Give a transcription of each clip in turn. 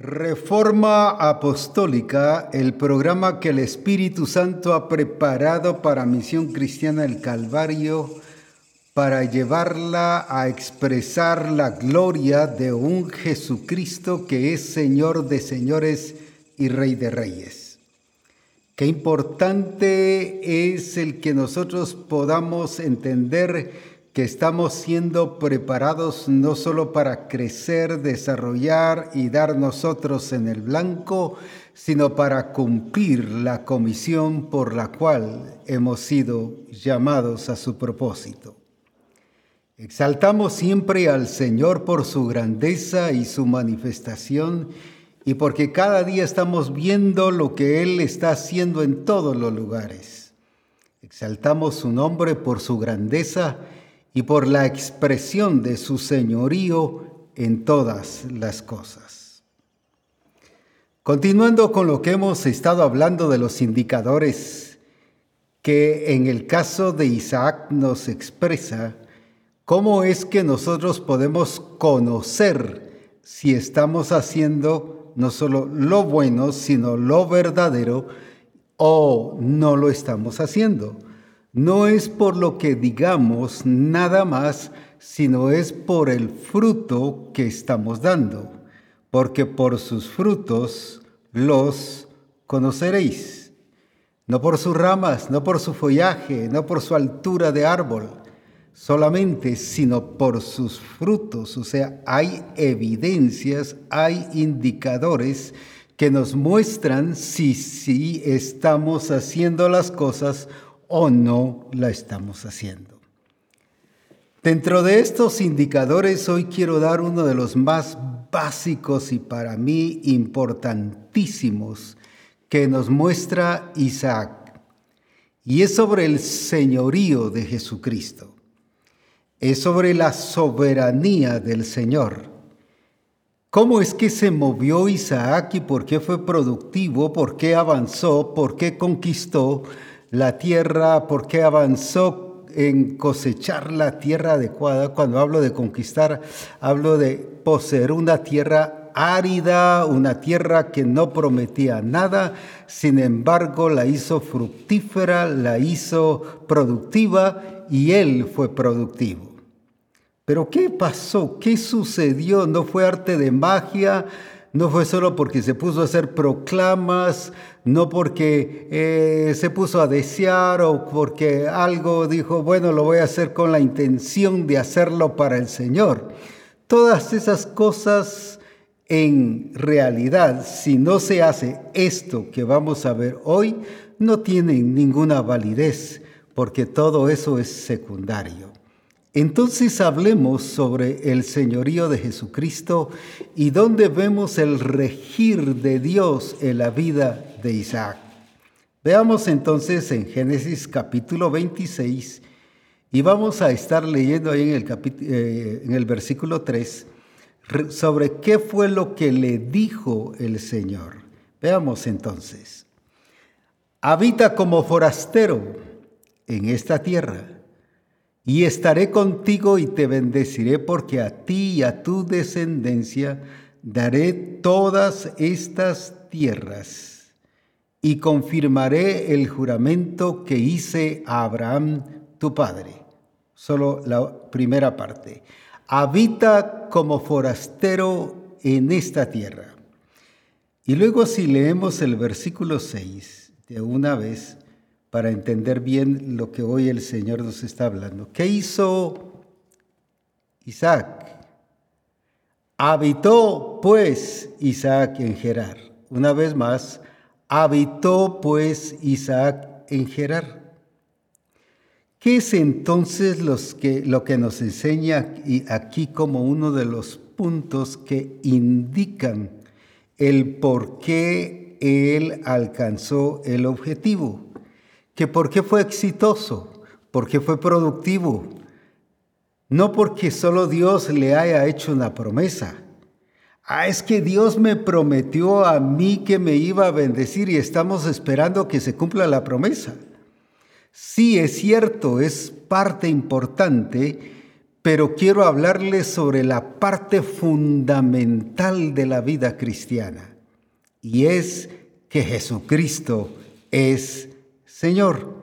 Reforma Apostólica, el programa que el Espíritu Santo ha preparado para Misión Cristiana del Calvario, para llevarla a expresar la gloria de un Jesucristo que es Señor de señores y Rey de reyes. Qué importante es el que nosotros podamos entender que estamos siendo preparados no solo para crecer, desarrollar y dar nosotros en el blanco, sino para cumplir la comisión por la cual hemos sido llamados a su propósito. Exaltamos siempre al Señor por su grandeza y su manifestación y porque cada día estamos viendo lo que Él está haciendo en todos los lugares. Exaltamos su nombre por su grandeza y por la expresión de su señorío en todas las cosas. Continuando con lo que hemos estado hablando de los indicadores que en el caso de Isaac nos expresa cómo es que nosotros podemos conocer si estamos haciendo no solo lo bueno, sino lo verdadero o no lo estamos haciendo no es por lo que digamos nada más, sino es por el fruto que estamos dando, porque por sus frutos los conoceréis. No por sus ramas, no por su follaje, no por su altura de árbol, solamente, sino por sus frutos. O sea, hay evidencias, hay indicadores que nos muestran si, si estamos haciendo las cosas o no la estamos haciendo. Dentro de estos indicadores hoy quiero dar uno de los más básicos y para mí importantísimos que nos muestra Isaac. Y es sobre el señorío de Jesucristo. Es sobre la soberanía del Señor. ¿Cómo es que se movió Isaac y por qué fue productivo? ¿Por qué avanzó? ¿Por qué conquistó? La tierra, por qué avanzó en cosechar la tierra adecuada. Cuando hablo de conquistar, hablo de poseer una tierra árida, una tierra que no prometía nada, sin embargo la hizo fructífera, la hizo productiva y él fue productivo. Pero ¿qué pasó? ¿Qué sucedió? ¿No fue arte de magia? No fue solo porque se puso a hacer proclamas, no porque eh, se puso a desear o porque algo dijo, bueno, lo voy a hacer con la intención de hacerlo para el Señor. Todas esas cosas en realidad, si no se hace esto que vamos a ver hoy, no tienen ninguna validez, porque todo eso es secundario. Entonces hablemos sobre el señorío de Jesucristo y dónde vemos el regir de Dios en la vida de Isaac. Veamos entonces en Génesis capítulo 26 y vamos a estar leyendo ahí en el, eh, en el versículo 3 sobre qué fue lo que le dijo el Señor. Veamos entonces. Habita como forastero en esta tierra y estaré contigo y te bendeciré porque a ti y a tu descendencia daré todas estas tierras y confirmaré el juramento que hice a Abraham tu padre. Solo la primera parte. Habita como forastero en esta tierra. Y luego si leemos el versículo 6 de una vez, para entender bien lo que hoy el Señor nos está hablando. ¿Qué hizo Isaac? Habitó pues Isaac en Gerar. Una vez más, habitó pues Isaac en Gerar. ¿Qué es entonces lo que nos enseña aquí como uno de los puntos que indican el por qué él alcanzó el objetivo? Que por qué fue exitoso, por qué fue productivo. No porque solo Dios le haya hecho una promesa. Ah, es que Dios me prometió a mí que me iba a bendecir y estamos esperando que se cumpla la promesa. Sí, es cierto, es parte importante, pero quiero hablarles sobre la parte fundamental de la vida cristiana, y es que Jesucristo es Señor.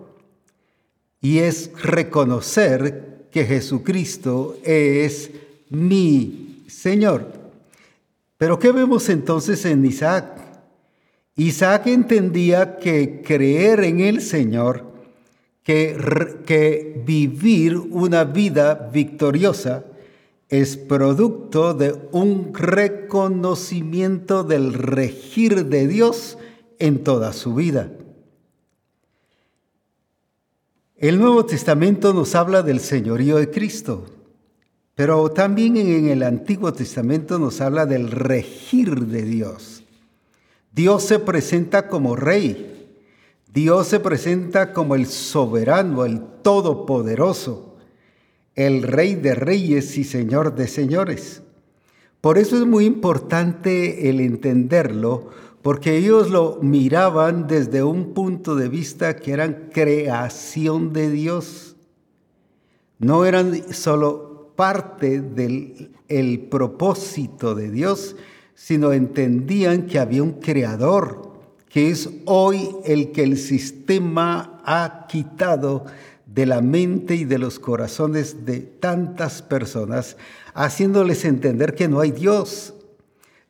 Y es reconocer que Jesucristo es mi Señor. Pero ¿qué vemos entonces en Isaac? Isaac entendía que creer en el Señor, que, que vivir una vida victoriosa, es producto de un reconocimiento del regir de Dios en toda su vida. El Nuevo Testamento nos habla del señorío de Cristo, pero también en el Antiguo Testamento nos habla del regir de Dios. Dios se presenta como rey, Dios se presenta como el soberano, el todopoderoso, el rey de reyes y señor de señores. Por eso es muy importante el entenderlo, porque ellos lo miraban desde un punto de vista que eran creación de Dios. No eran solo parte del el propósito de Dios, sino entendían que había un creador, que es hoy el que el sistema ha quitado de la mente y de los corazones de tantas personas, haciéndoles entender que no hay Dios,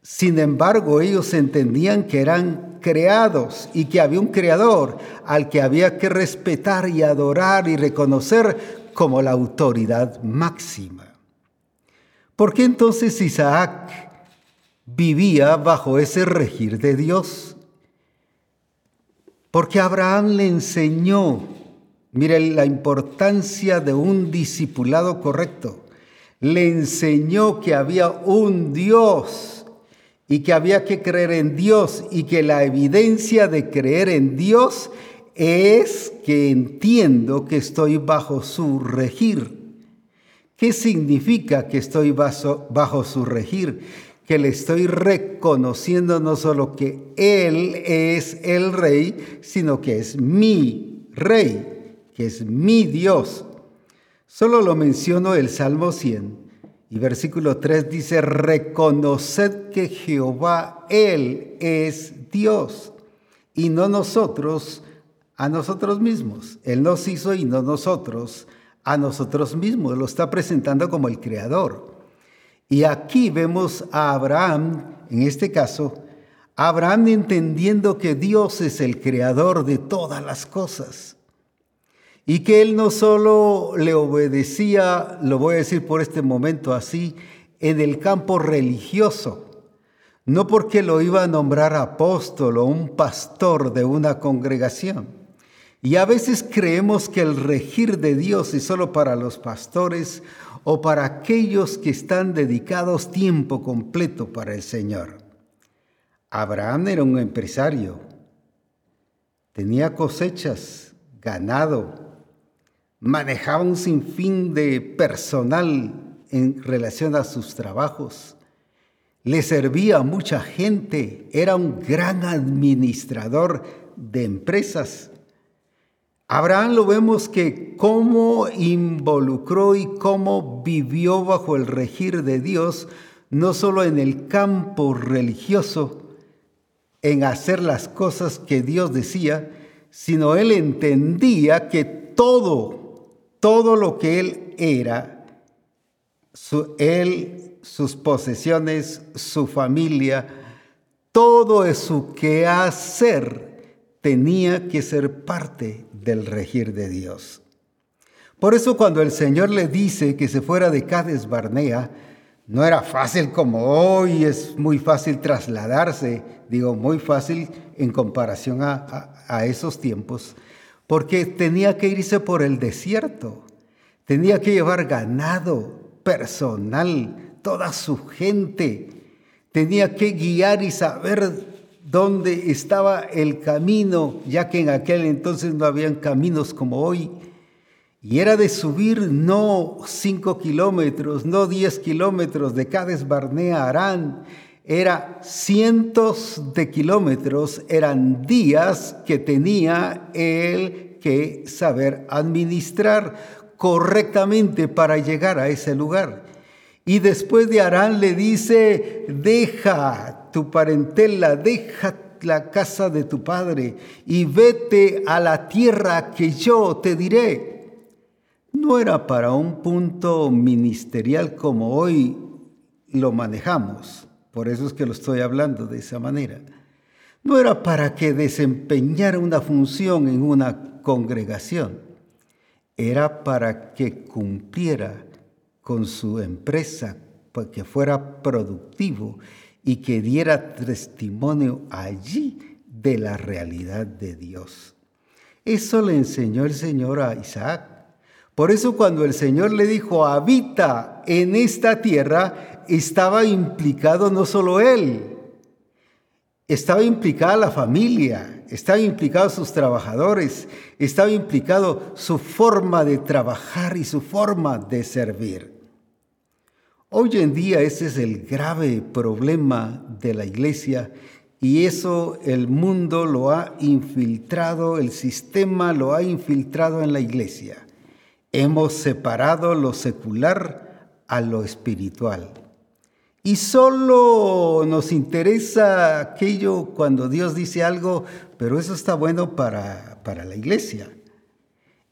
sin embargo, ellos entendían que eran creados y que había un creador al que había que respetar y adorar y reconocer como la autoridad máxima. ¿Por qué entonces Isaac vivía bajo ese regir de Dios? Porque Abraham le enseñó, mire la importancia de un discipulado correcto, le enseñó que había un Dios y que había que creer en Dios y que la evidencia de creer en Dios es que entiendo que estoy bajo su regir. ¿Qué significa que estoy bajo, bajo su regir? Que le estoy reconociendo no solo que Él es el rey, sino que es mi rey, que es mi Dios. Solo lo menciono el Salmo 100 y versículo 3 dice, reconoced que Jehová, Él es Dios y no nosotros a nosotros mismos. Él nos hizo y no nosotros a nosotros mismos. Lo está presentando como el Creador. Y aquí vemos a Abraham, en este caso, Abraham entendiendo que Dios es el Creador de todas las cosas y que él no solo le obedecía, lo voy a decir por este momento así, en el campo religioso, no porque lo iba a nombrar apóstol o un pastor de una congregación. Y a veces creemos que el regir de Dios es solo para los pastores o para aquellos que están dedicados tiempo completo para el Señor. Abraham era un empresario, tenía cosechas, ganado, manejaba un sinfín de personal en relación a sus trabajos, le servía a mucha gente, era un gran administrador de empresas. Abraham lo vemos que cómo involucró y cómo vivió bajo el regir de Dios, no solo en el campo religioso, en hacer las cosas que Dios decía, sino él entendía que todo todo lo que él era, él, sus posesiones, su familia, todo su quehacer tenía que ser parte del regir de Dios. Por eso cuando el Señor le dice que se fuera de Cades Barnea, no era fácil como hoy, es muy fácil trasladarse, digo muy fácil en comparación a esos tiempos, porque tenía que irse por el desierto, tenía que llevar ganado, personal, toda su gente, tenía que guiar y saber dónde estaba el camino, ya que en aquel entonces no habían caminos como hoy. Y era de subir no cinco kilómetros, no diez kilómetros de Cades Barnea Arán, era cientos de kilómetros, eran días que tenía él que saber administrar correctamente para llegar a ese lugar. Y después de Arán le dice, deja tu parentela, deja la casa de tu padre y vete a la tierra que yo te diré. No era para un punto ministerial como hoy lo manejamos, por eso es que lo estoy hablando de esa manera. No era para que desempeñara una función en una congregación, era para que cumpliera con su empresa, para que fuera productivo y que diera testimonio allí de la realidad de Dios. Eso le enseñó el Señor a Isaac. Por eso cuando el Señor le dijo, habita en esta tierra, estaba implicado no solo él, estaba implicada la familia, estaba implicado sus trabajadores, estaba implicado su forma de trabajar y su forma de servir. Hoy en día ese es el grave problema de la iglesia y eso el mundo lo ha infiltrado, el sistema lo ha infiltrado en la iglesia. Hemos separado lo secular a lo espiritual. Y solo nos interesa aquello cuando Dios dice algo, pero eso está bueno para, para la iglesia.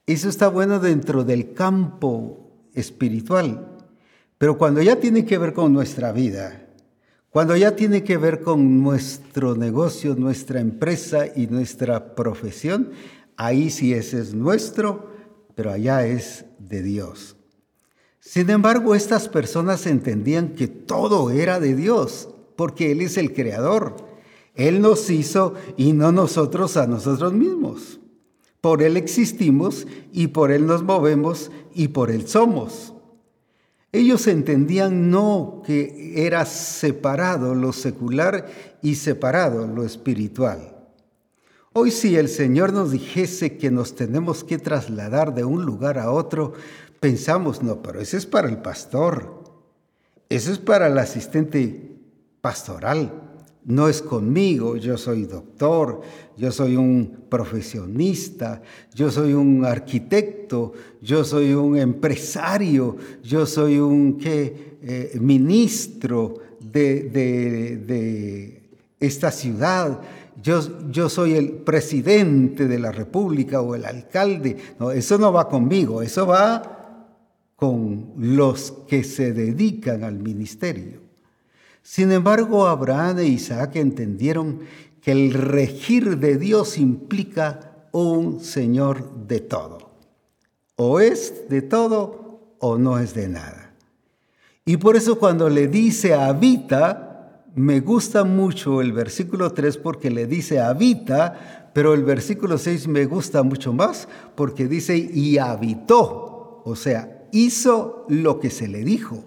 Eso está bueno dentro del campo espiritual. Pero cuando ya tiene que ver con nuestra vida, cuando ya tiene que ver con nuestro negocio, nuestra empresa y nuestra profesión, ahí sí ese es nuestro, pero allá es de Dios. Sin embargo, estas personas entendían que todo era de Dios, porque Él es el creador. Él nos hizo y no nosotros a nosotros mismos. Por Él existimos y por Él nos movemos y por Él somos. Ellos entendían no que era separado lo secular y separado lo espiritual. Hoy si el Señor nos dijese que nos tenemos que trasladar de un lugar a otro, pensamos, no, pero ese es para el pastor, eso es para el asistente pastoral no es conmigo, yo soy doctor, yo soy un profesionista, yo soy un arquitecto, yo soy un empresario, yo soy un. Eh, ministro de, de, esta ciudad, yo, yo, soy el presidente de la República o el alcalde. No, eso no va conmigo, eso va con los que se dedican al ministerio. Sin embargo, Abraham e Isaac entendieron que el regir de Dios implica un Señor de todo. O es de todo o no es de nada. Y por eso cuando le dice habita, me gusta mucho el versículo 3 porque le dice habita, pero el versículo 6 me gusta mucho más porque dice y habitó, o sea, hizo lo que se le dijo.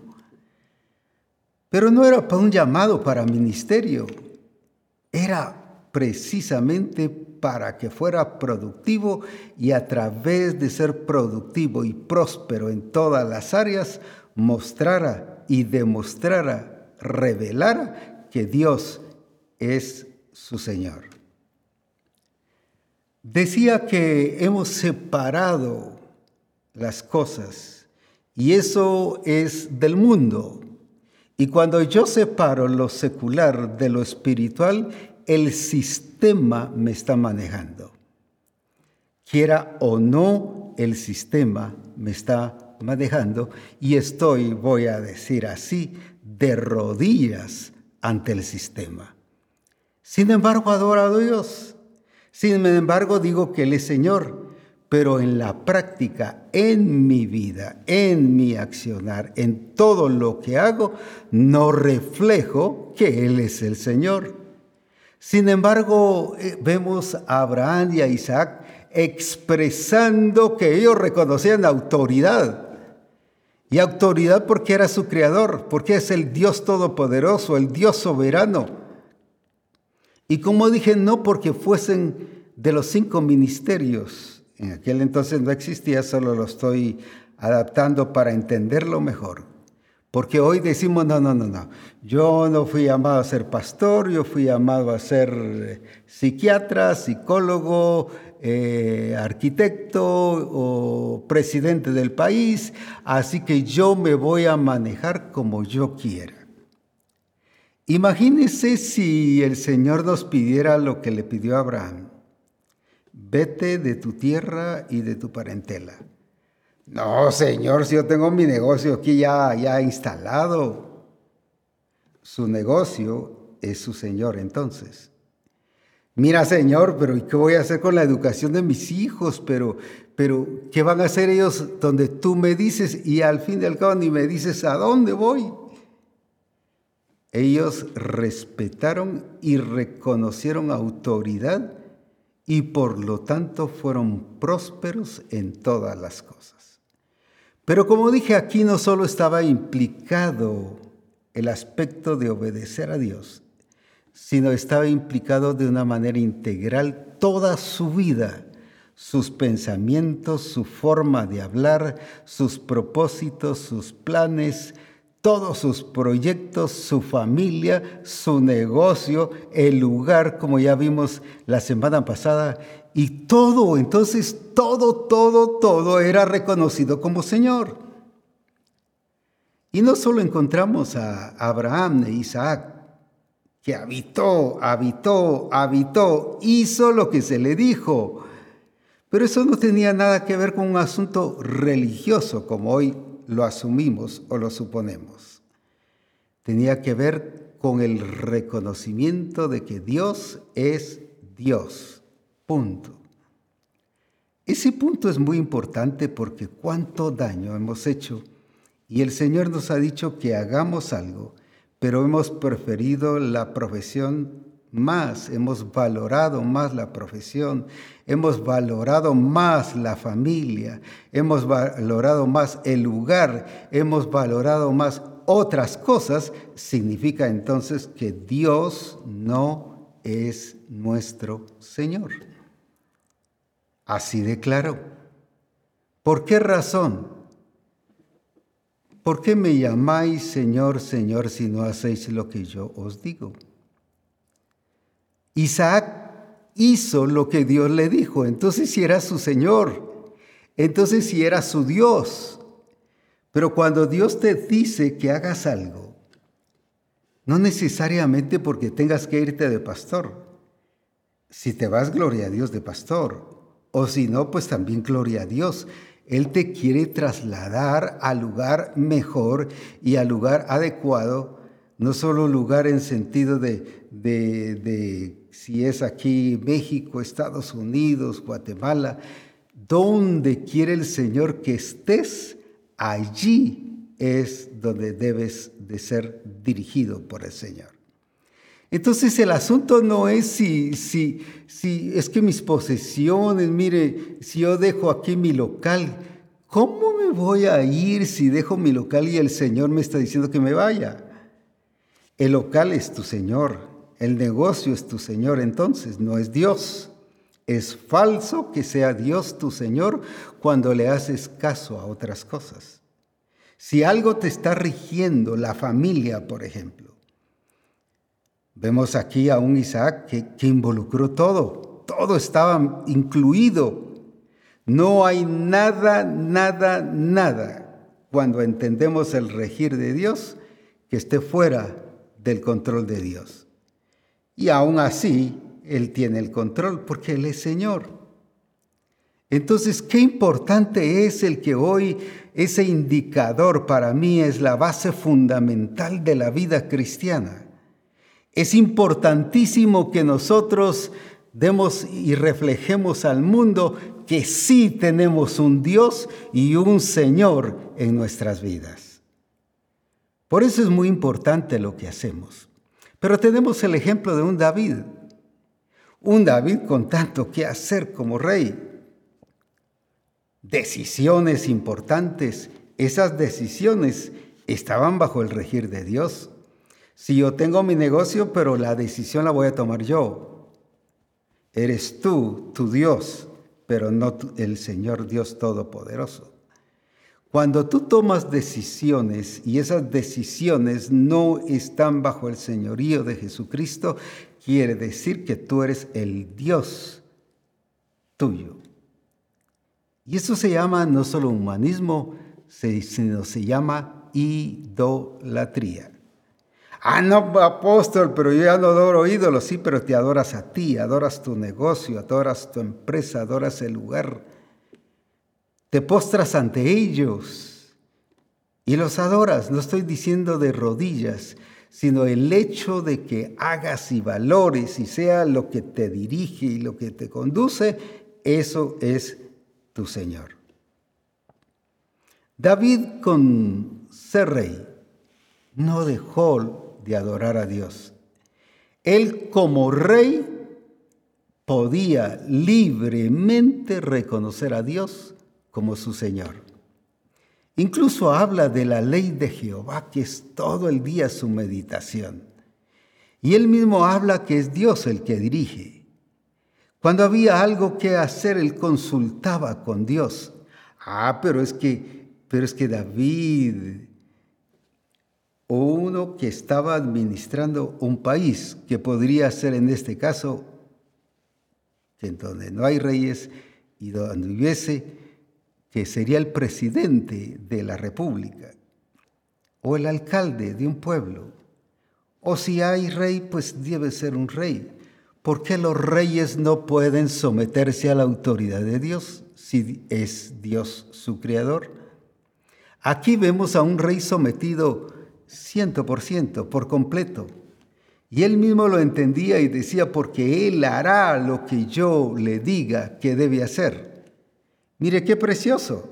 Pero no era para un llamado para ministerio, era precisamente para que fuera productivo y a través de ser productivo y próspero en todas las áreas, mostrara y demostrara, revelara que Dios es su Señor. Decía que hemos separado las cosas y eso es del mundo, y cuando yo separo lo secular de lo espiritual, el sistema me está manejando. Quiera o no, el sistema me está manejando y estoy, voy a decir así, de rodillas ante el sistema. Sin embargo, adoro a Dios. Sin embargo, digo que Él es Señor pero en la práctica, en mi vida, en mi accionar, en todo lo que hago, no reflejo que Él es el Señor. Sin embargo, eh, vemos a Abraham y a Isaac expresando que ellos reconocían autoridad. Y autoridad porque era su creador, porque es el Dios todopoderoso, el Dios soberano. Y como dije, no porque fuesen de los cinco ministerios, en aquel entonces no existía, solo lo estoy adaptando para entenderlo mejor. Porque hoy decimos, no, no, no, no. Yo no fui llamado a ser pastor, yo fui llamado a ser eh, psiquiatra, psicólogo, eh, arquitecto o presidente del país, así que yo me voy a manejar como yo quiera. Imagínese si el Señor nos pidiera lo que le pidió a Abraham. Vete de tu tierra y de tu parentela no, señor, si yo tengo mi negocio aquí ya, ya instalado. Su negocio es su señor entonces. Mira, señor, pero ¿y qué voy a hacer con la educación de mis hijos? Pero, pero, ¿qué van a hacer ellos donde tú me dices y al fin y al cabo ni me dices a dónde voy? Ellos respetaron y reconocieron autoridad y por lo tanto fueron prósperos en todas las cosas. Pero como dije, aquí no solo estaba implicado el aspecto de obedecer a Dios, sino estaba implicado de una manera integral toda su vida, sus pensamientos, su forma de hablar, sus propósitos, sus planes, todos sus proyectos, su familia, su negocio, el lugar, como ya vimos la semana pasada, y todo, entonces todo, todo, todo era reconocido como Señor. Y no solo encontramos a Abraham e Isaac, que habitó, habitó, habitó, hizo lo que se le dijo, pero eso no tenía nada que ver con un asunto religioso como hoy lo asumimos o lo suponemos. Tenía que ver con el reconocimiento de que Dios es Dios. Punto. Ese punto es muy importante porque cuánto daño hemos hecho y el Señor nos ha dicho que hagamos algo, pero hemos preferido la profesión más, hemos valorado más la profesión, hemos valorado más la familia, hemos valorado más el lugar, hemos valorado más otras cosas, significa entonces que Dios no es nuestro Señor. Así de claro. ¿Por qué razón? ¿Por qué me llamáis Señor, Señor si no hacéis lo que yo os digo? Isaac hizo lo que Dios le dijo, entonces si era su Señor, entonces si era su Dios. Pero cuando Dios te dice que hagas algo, no necesariamente porque tengas que irte de pastor. Si te vas, gloria a Dios de pastor. O si no, pues también gloria a Dios. Él te quiere trasladar al lugar mejor y al lugar adecuado, no solo lugar en sentido de, de, si es aquí México, Estados Unidos, Guatemala, donde quiere el Señor que estés, allí es donde debes de ser dirigido por el Señor. Entonces el asunto no es si, si, si es que mis posesiones, mire, si yo dejo aquí mi local, ¿cómo me voy a ir si dejo mi local y el Señor me está diciendo que me vaya? El local es tu Señor, el negocio es tu Señor, entonces no es Dios. Es falso que sea Dios tu Señor cuando le haces caso a otras cosas. Si algo te está rigiendo, la familia, por ejemplo, Vemos aquí a un Isaac que, involucró todo, todo estaba incluido. No hay nada, nada, nada cuando entendemos el regir de Dios que esté fuera del control de Dios. Y aún así, Él tiene el control porque Él es Señor. Entonces, qué importante es el que hoy ese indicador para mí es la base fundamental de la vida cristiana. Es importantísimo que nosotros demos y reflejemos al mundo que sí tenemos un Dios y un Señor en nuestras vidas. Por eso es muy importante lo que hacemos. Pero tenemos el ejemplo de un David, un David con tanto que hacer como rey. Decisiones importantes, esas decisiones estaban bajo el regir de Dios. Si yo tengo mi negocio, pero la decisión la voy a tomar yo. Eres tú, tu Dios, pero no el Señor Dios Todopoderoso. Cuando tú tomas decisiones y esas decisiones no están bajo el señorío de Jesucristo, quiere decir que tú eres el Dios tuyo. Y eso se llama no solo humanismo, sino se llama idolatría. Ah, no, apóstol, pero yo ya no adoro ídolos. Sí, pero te adoras a ti, adoras tu negocio, adoras tu empresa, adoras el lugar. Te postras ante ellos y los adoras. No estoy diciendo de rodillas, sino el hecho de que hagas y valores y sea lo que te dirige y lo que te conduce, eso es tu Señor. David con ser rey no dejó de adorar a Dios. Él como rey podía libremente reconocer a Dios como su Señor. Incluso habla de la ley de Jehová, que es todo el día su meditación. Y él mismo habla que es Dios el que dirige. Cuando había algo que hacer, él consultaba con Dios. Ah, pero es que, pero es que David o uno que estaba administrando un país, que podría ser en este caso, en donde no hay reyes y donde hubiese, que sería el presidente de la república, o el alcalde de un pueblo, o si hay rey, pues debe ser un rey. ¿Por qué los reyes no pueden someterse a la autoridad de Dios si es Dios su creador? Aquí vemos a un rey sometido ciento por ciento, por completo. Y él mismo lo entendía y decía, porque él hará lo que yo le diga que debe hacer. Mire qué precioso.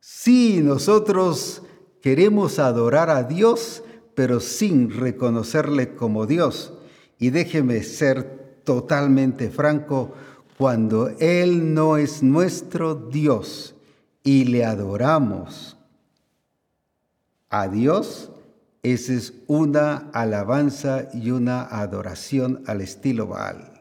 Si nosotros queremos adorar a Dios, pero sin reconocerle como Dios, y déjeme ser totalmente franco, cuando Él no es nuestro Dios y le adoramos a Dios, esa es una alabanza y una adoración al estilo Baal.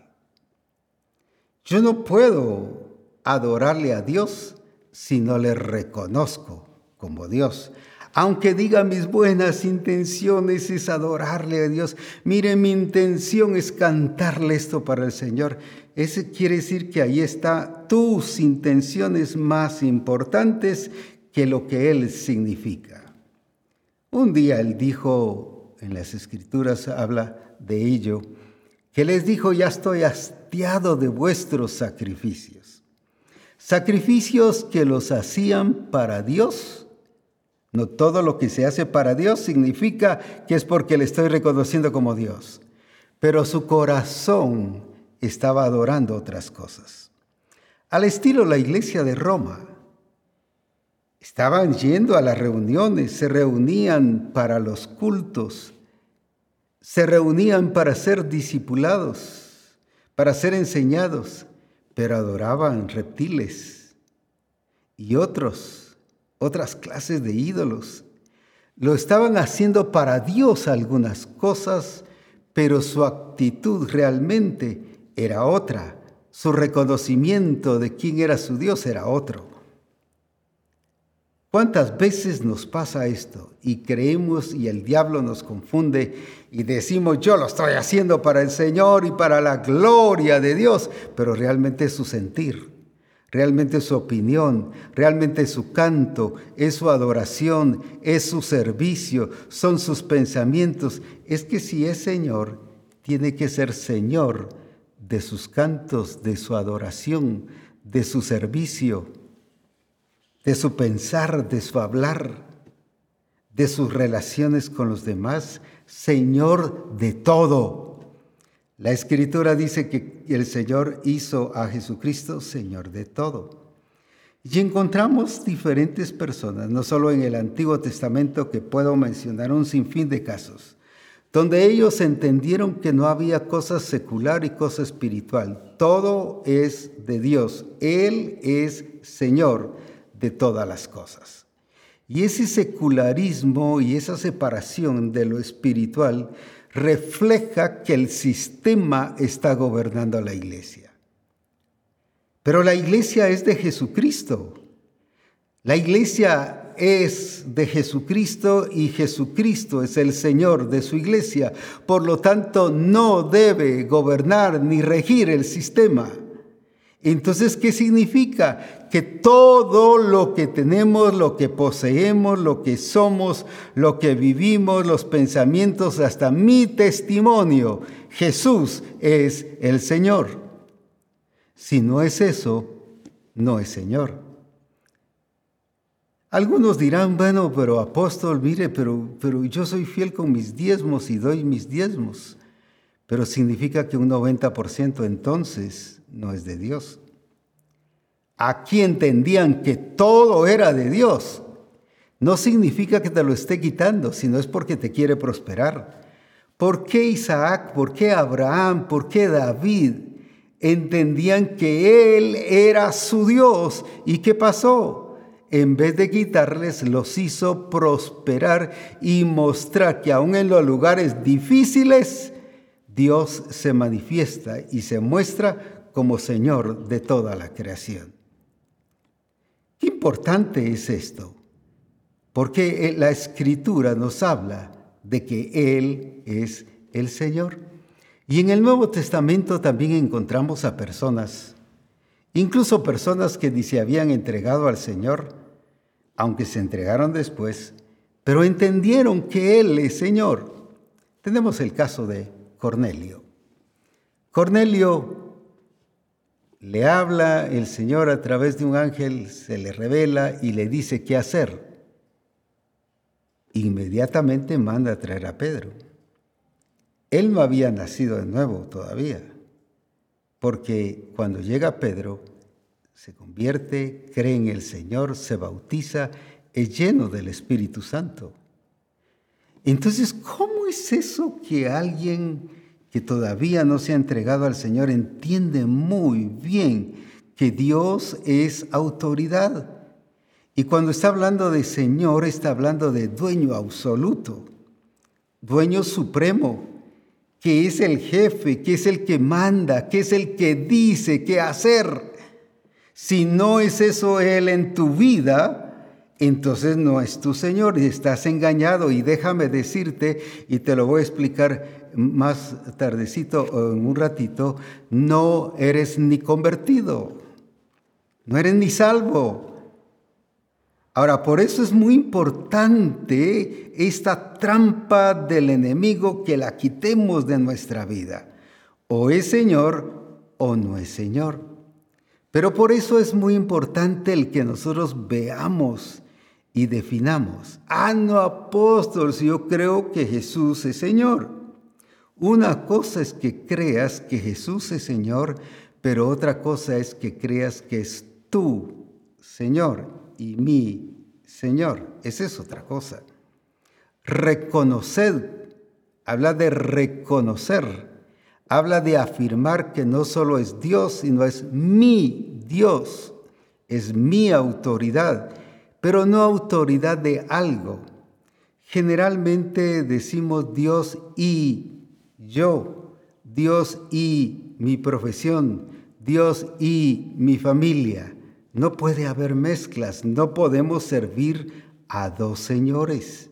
Yo no puedo adorarle a Dios si no le reconozco como Dios. Aunque diga mis buenas intenciones es adorarle a Dios. Mire, mi intención es cantarle esto para el Señor. Ese quiere decir que ahí está tus intenciones más importantes que lo que Él significa. Un día él dijo, en las escrituras habla de ello, que les dijo, ya estoy hastiado de vuestros sacrificios. Sacrificios que los hacían para Dios. No todo lo que se hace para Dios significa que es porque le estoy reconociendo como Dios. Pero su corazón estaba adorando otras cosas. Al estilo la iglesia de Roma, Estaban yendo a las reuniones, se reunían para los cultos, se reunían para ser discipulados, para ser enseñados, pero adoraban reptiles y otros, otras clases de ídolos. Lo estaban haciendo para Dios algunas cosas, pero su actitud realmente era otra. Su reconocimiento de quién era su Dios era otro. ¿Cuántas veces nos pasa esto y creemos y el diablo nos confunde y decimos yo lo estoy haciendo para el Señor y para la gloria de Dios, pero realmente es su sentir, realmente es su opinión, realmente es su canto, es su adoración, es su servicio, son sus pensamientos. Es que si es Señor, tiene que ser Señor de sus cantos, de su adoración, de su servicio de su pensar, de su hablar, de sus relaciones con los demás, Señor de todo. La escritura dice que el Señor hizo a Jesucristo Señor de todo. Y encontramos diferentes personas, no solo en el Antiguo Testamento, que puedo mencionar un sinfín de casos, donde ellos entendieron que no había cosa secular y cosa espiritual. Todo es de Dios. Él es Señor de todas las cosas. Y ese secularismo y esa separación de lo espiritual refleja que el sistema está gobernando a la iglesia. Pero la iglesia es de Jesucristo. La iglesia es de Jesucristo y Jesucristo es el Señor de su iglesia. Por lo tanto, no debe gobernar ni regir el sistema. Entonces, ¿qué significa? Que todo lo que tenemos, lo que poseemos, lo que somos, lo que vivimos, los pensamientos, hasta mi testimonio, Jesús es el Señor. Si no es eso, no es Señor. Algunos dirán, bueno, pero apóstol, mire, pero, pero yo soy fiel con mis diezmos y doy mis diezmos. Pero significa que un 90% entonces no es de Dios. Aquí entendían que todo era de Dios. No significa que te lo esté quitando, sino es porque te quiere prosperar. ¿Por qué Isaac? ¿Por qué Abraham? ¿Por qué David? Entendían que Él era su Dios. ¿Y qué pasó? en vez de quitarles, los hizo prosperar y mostrar que aún en los lugares difíciles, Dios se manifiesta y se muestra como Señor de toda la creación. Qué importante es esto, porque la escritura nos habla de que Él es el Señor. Y en el Nuevo Testamento también encontramos a personas Incluso personas que ni se habían entregado al Señor, aunque se entregaron después, pero entendieron que Él es Señor. Tenemos el caso de Cornelio. Cornelio le habla el Señor a través de un ángel, se le revela y le dice qué hacer. Inmediatamente manda a traer a Pedro. Él no había nacido de nuevo todavía porque cuando llega Pedro, se convierte, cree en el Señor, se bautiza, es lleno del Espíritu Santo. Entonces, ¿cómo es eso que alguien que todavía no se ha entregado al Señor entiende muy bien que Dios es autoridad? Y cuando está hablando de Señor, está hablando de dueño absoluto, dueño supremo, que es el jefe, que es el que manda, que es el que dice qué hacer. Si no es eso Él en tu vida, entonces no es tu Señor y estás engañado. Y déjame decirte, y te lo voy a explicar más tardecito o en un ratito, no eres ni convertido, no eres ni salvo. Ahora, por eso es muy importante esta trampa del enemigo que la quitemos de nuestra vida. O es Señor o no es Señor. Pero por eso es muy importante el que nosotros veamos y definamos. Ah, no, apóstol, si yo creo que Jesús es Señor. Una cosa es que creas que Jesús es Señor, pero otra cosa es que creas que es tú, Señor y mi Señor. Esa es otra cosa. Reconocer, habla de reconocer, habla de afirmar que no solo es Dios, sino es mi Dios, es mi autoridad, pero no autoridad de algo. Generalmente decimos Dios y yo, Dios y mi profesión, Dios y mi familia. No puede haber mezclas, no podemos servir a dos señores.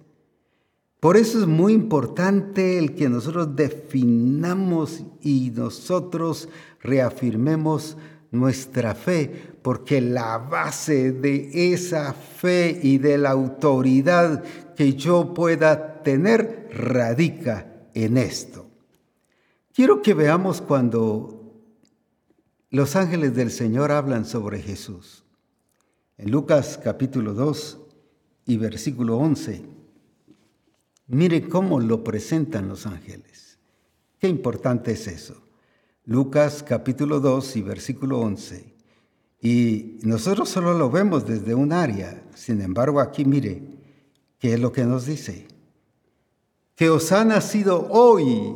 Por eso es muy importante el que nosotros definamos y nosotros reafirmemos nuestra fe, porque la base de esa fe y de la autoridad que yo pueda tener radica en esto. Quiero que veamos cuando los ángeles del Señor hablan sobre Jesús. En Lucas capítulo 2 y versículo 11, mire cómo lo presentan los ángeles. Qué importante es eso. Lucas capítulo 2 y versículo 11. Y nosotros solo lo vemos desde un área. Sin embargo, aquí mire, ¿qué es lo que nos dice? Que os ha nacido hoy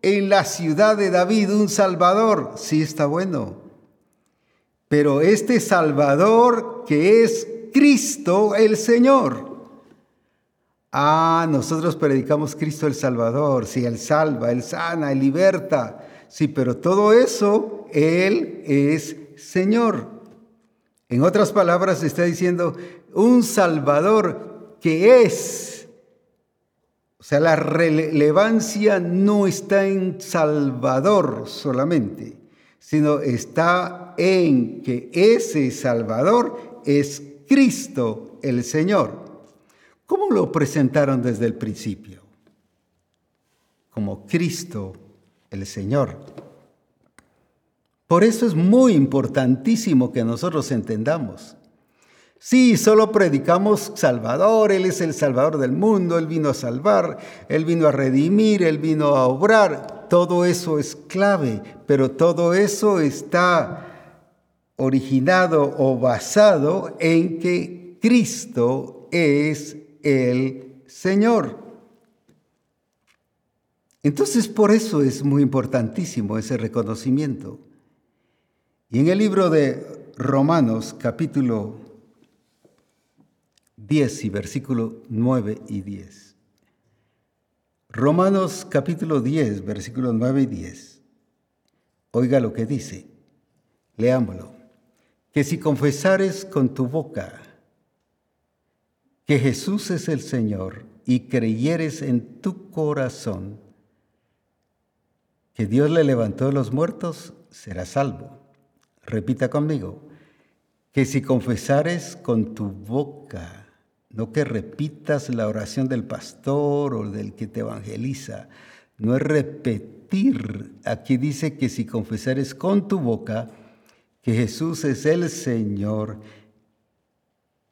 en la ciudad de David un Salvador. Sí está bueno. Pero este Salvador que es Cristo el Señor. Ah, nosotros predicamos Cristo el Salvador. Si Él salva, Él sana, Él liberta. Sí, pero todo eso, Él es Señor. En otras palabras, está diciendo un Salvador que es. O sea, la relevancia no está en Salvador solamente, sino está en que ese Salvador es Cristo el Señor. ¿Cómo lo presentaron desde el principio? Como Cristo el Señor. Por eso es muy importantísimo que nosotros entendamos. Sí, solo predicamos Salvador, Él es el Salvador del mundo, Él vino a salvar, Él vino a redimir, Él vino a obrar. Todo eso es clave, pero todo eso está originado o basado en que Cristo es el Señor. Entonces por eso es muy importantísimo ese reconocimiento. Y en el libro de Romanos capítulo 10 y versículo 9 y 10. Romanos capítulo 10, versículos 9 y 10. Oiga lo que dice. Leámoslo. Que si confesares con tu boca que Jesús es el Señor y creyeres en tu corazón que Dios le levantó de los muertos, serás salvo. Repita conmigo, que si confesares con tu boca, no que repitas la oración del pastor o del que te evangeliza, no es repetir. Aquí dice que si confesares con tu boca que Jesús es el Señor,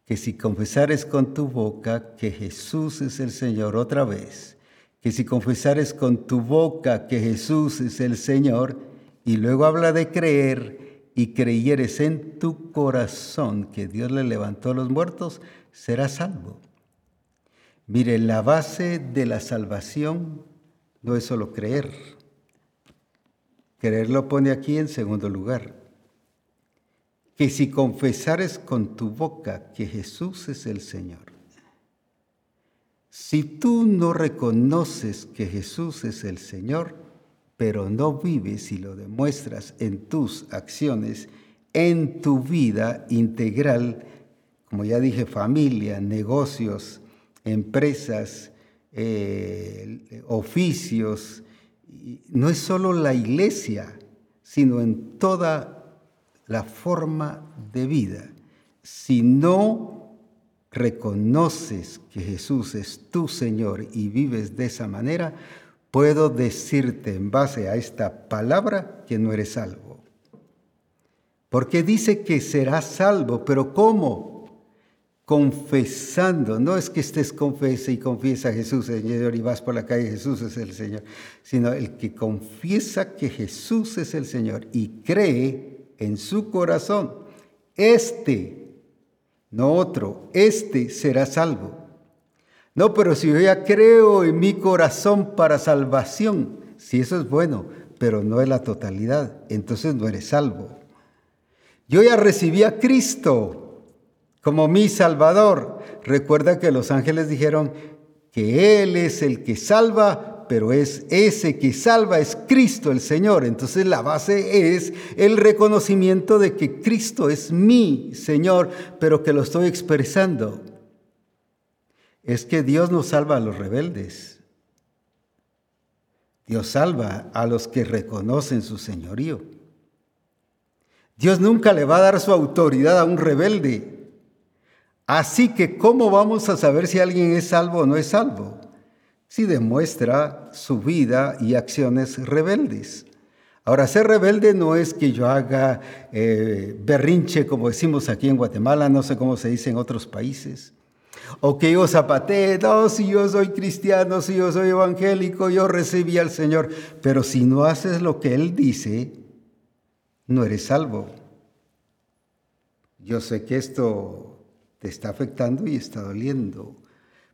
que si confesares con tu boca que Jesús es el Señor otra vez, que si confesares con tu boca que Jesús es el Señor, y luego habla de creer, y creyeres en tu corazón que Dios le levantó a los muertos, serás salvo. Mire, la base de la salvación no es solo creer. Creer lo pone aquí en segundo lugar. Que si confesares con tu boca que Jesús es el Señor, si tú no reconoces que Jesús es el Señor, pero no vives y lo demuestras en tus acciones, en tu vida integral, como ya dije, familia, negocios, empresas, eh, oficios, no es solo la iglesia, sino en toda la forma de vida. Si no reconoces que Jesús es tu Señor y vives de esa manera, puedo decirte en base a esta palabra que no eres salvo. Porque dice que serás salvo, pero ¿cómo? Confesando, no es que estés confesa y confiesa a Jesús, Señor, y vas por la calle, Jesús es el Señor, sino el que confiesa que Jesús es el Señor y cree en su corazón, este, no otro, este será salvo. No, pero si yo ya creo en mi corazón para salvación, si eso es bueno, pero no es la totalidad, entonces no eres salvo. Yo ya recibí a Cristo como mi Salvador. Recuerda que los ángeles dijeron que Él es el que salva, pero es ese que salva, es Cristo el Señor. Entonces la base es el reconocimiento de que Cristo es mi Señor, pero que lo estoy expresando es que Dios no salva a los rebeldes. Dios salva a los que reconocen su señorío. Dios nunca le va a dar su autoridad a un rebelde. Así que, ¿cómo vamos a saber si alguien es salvo o no es salvo? Si demuestra su vida y acciones rebeldes. Ahora, ser rebelde no es que yo haga eh, berrinche, como decimos aquí en Guatemala, no sé cómo se dice en otros países. O que yo zapatee, no, si yo soy cristiano, si yo soy evangélico, yo recibí al Señor. Pero si no haces lo que Él dice, no eres salvo. Yo sé que esto te está afectando y está doliendo,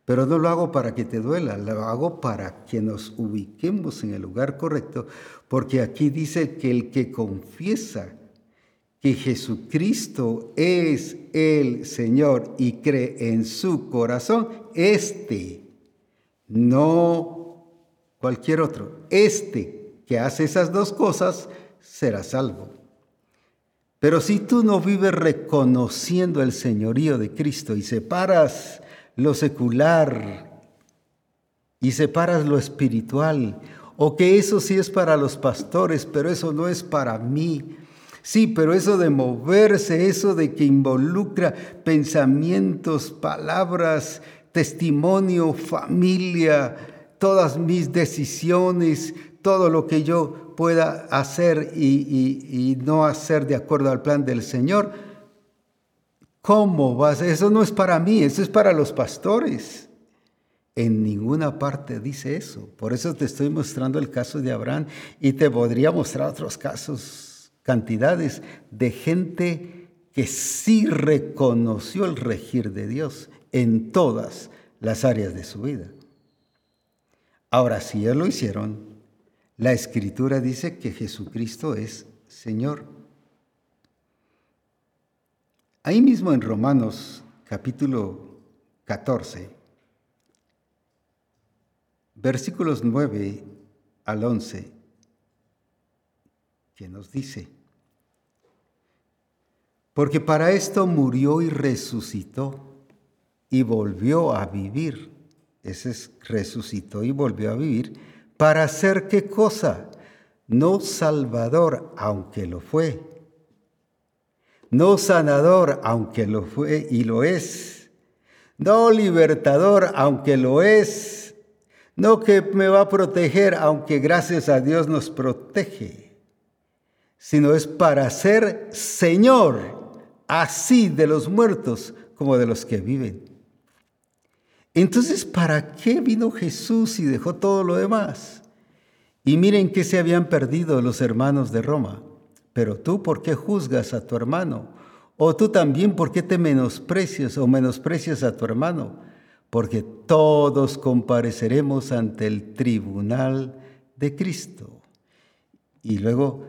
pero no lo hago para que te duela, lo hago para que nos ubiquemos en el lugar correcto, porque aquí dice que el que confiesa que Jesucristo es el Señor y cree en su corazón, este, no cualquier otro, este que hace esas dos cosas, será salvo. Pero si tú no vives reconociendo el señorío de Cristo y separas lo secular y separas lo espiritual, o que eso sí es para los pastores, pero eso no es para mí. Sí, pero eso de moverse, eso de que involucra pensamientos, palabras, testimonio, familia, todas mis decisiones, todo lo que yo pueda hacer y, no hacer de acuerdo al plan del Señor, ¿cómo vas? Eso no es para mí, eso es para los pastores. En ninguna parte dice eso. Por eso te estoy mostrando el caso de Abraham y te podría mostrar otros casos, cantidades de gente que sí reconoció el regir de Dios en todas las áreas de su vida. Ahora, si ellos lo hicieron, la escritura dice que Jesucristo es Señor. Ahí mismo en Romanos capítulo 14, versículos 9 al 11, que nos dice, porque para esto murió y resucitó y volvió a vivir. Ese es resucitó y volvió a vivir ¿Para hacer qué cosa? No salvador, aunque lo fue. No sanador, aunque lo fue y lo es. No libertador, aunque lo es. No que me va a proteger, aunque gracias a Dios nos protege. Sino es para ser Señor, así de los muertos como de los que viven. Entonces, ¿para qué vino Jesús y dejó todo lo demás? Y miren que se habían perdido los hermanos de Roma. Pero tú, ¿por qué juzgas a tu hermano? O tú también, ¿por qué te menosprecias o menosprecias a tu hermano? Porque todos compareceremos ante el tribunal de Cristo. Y luego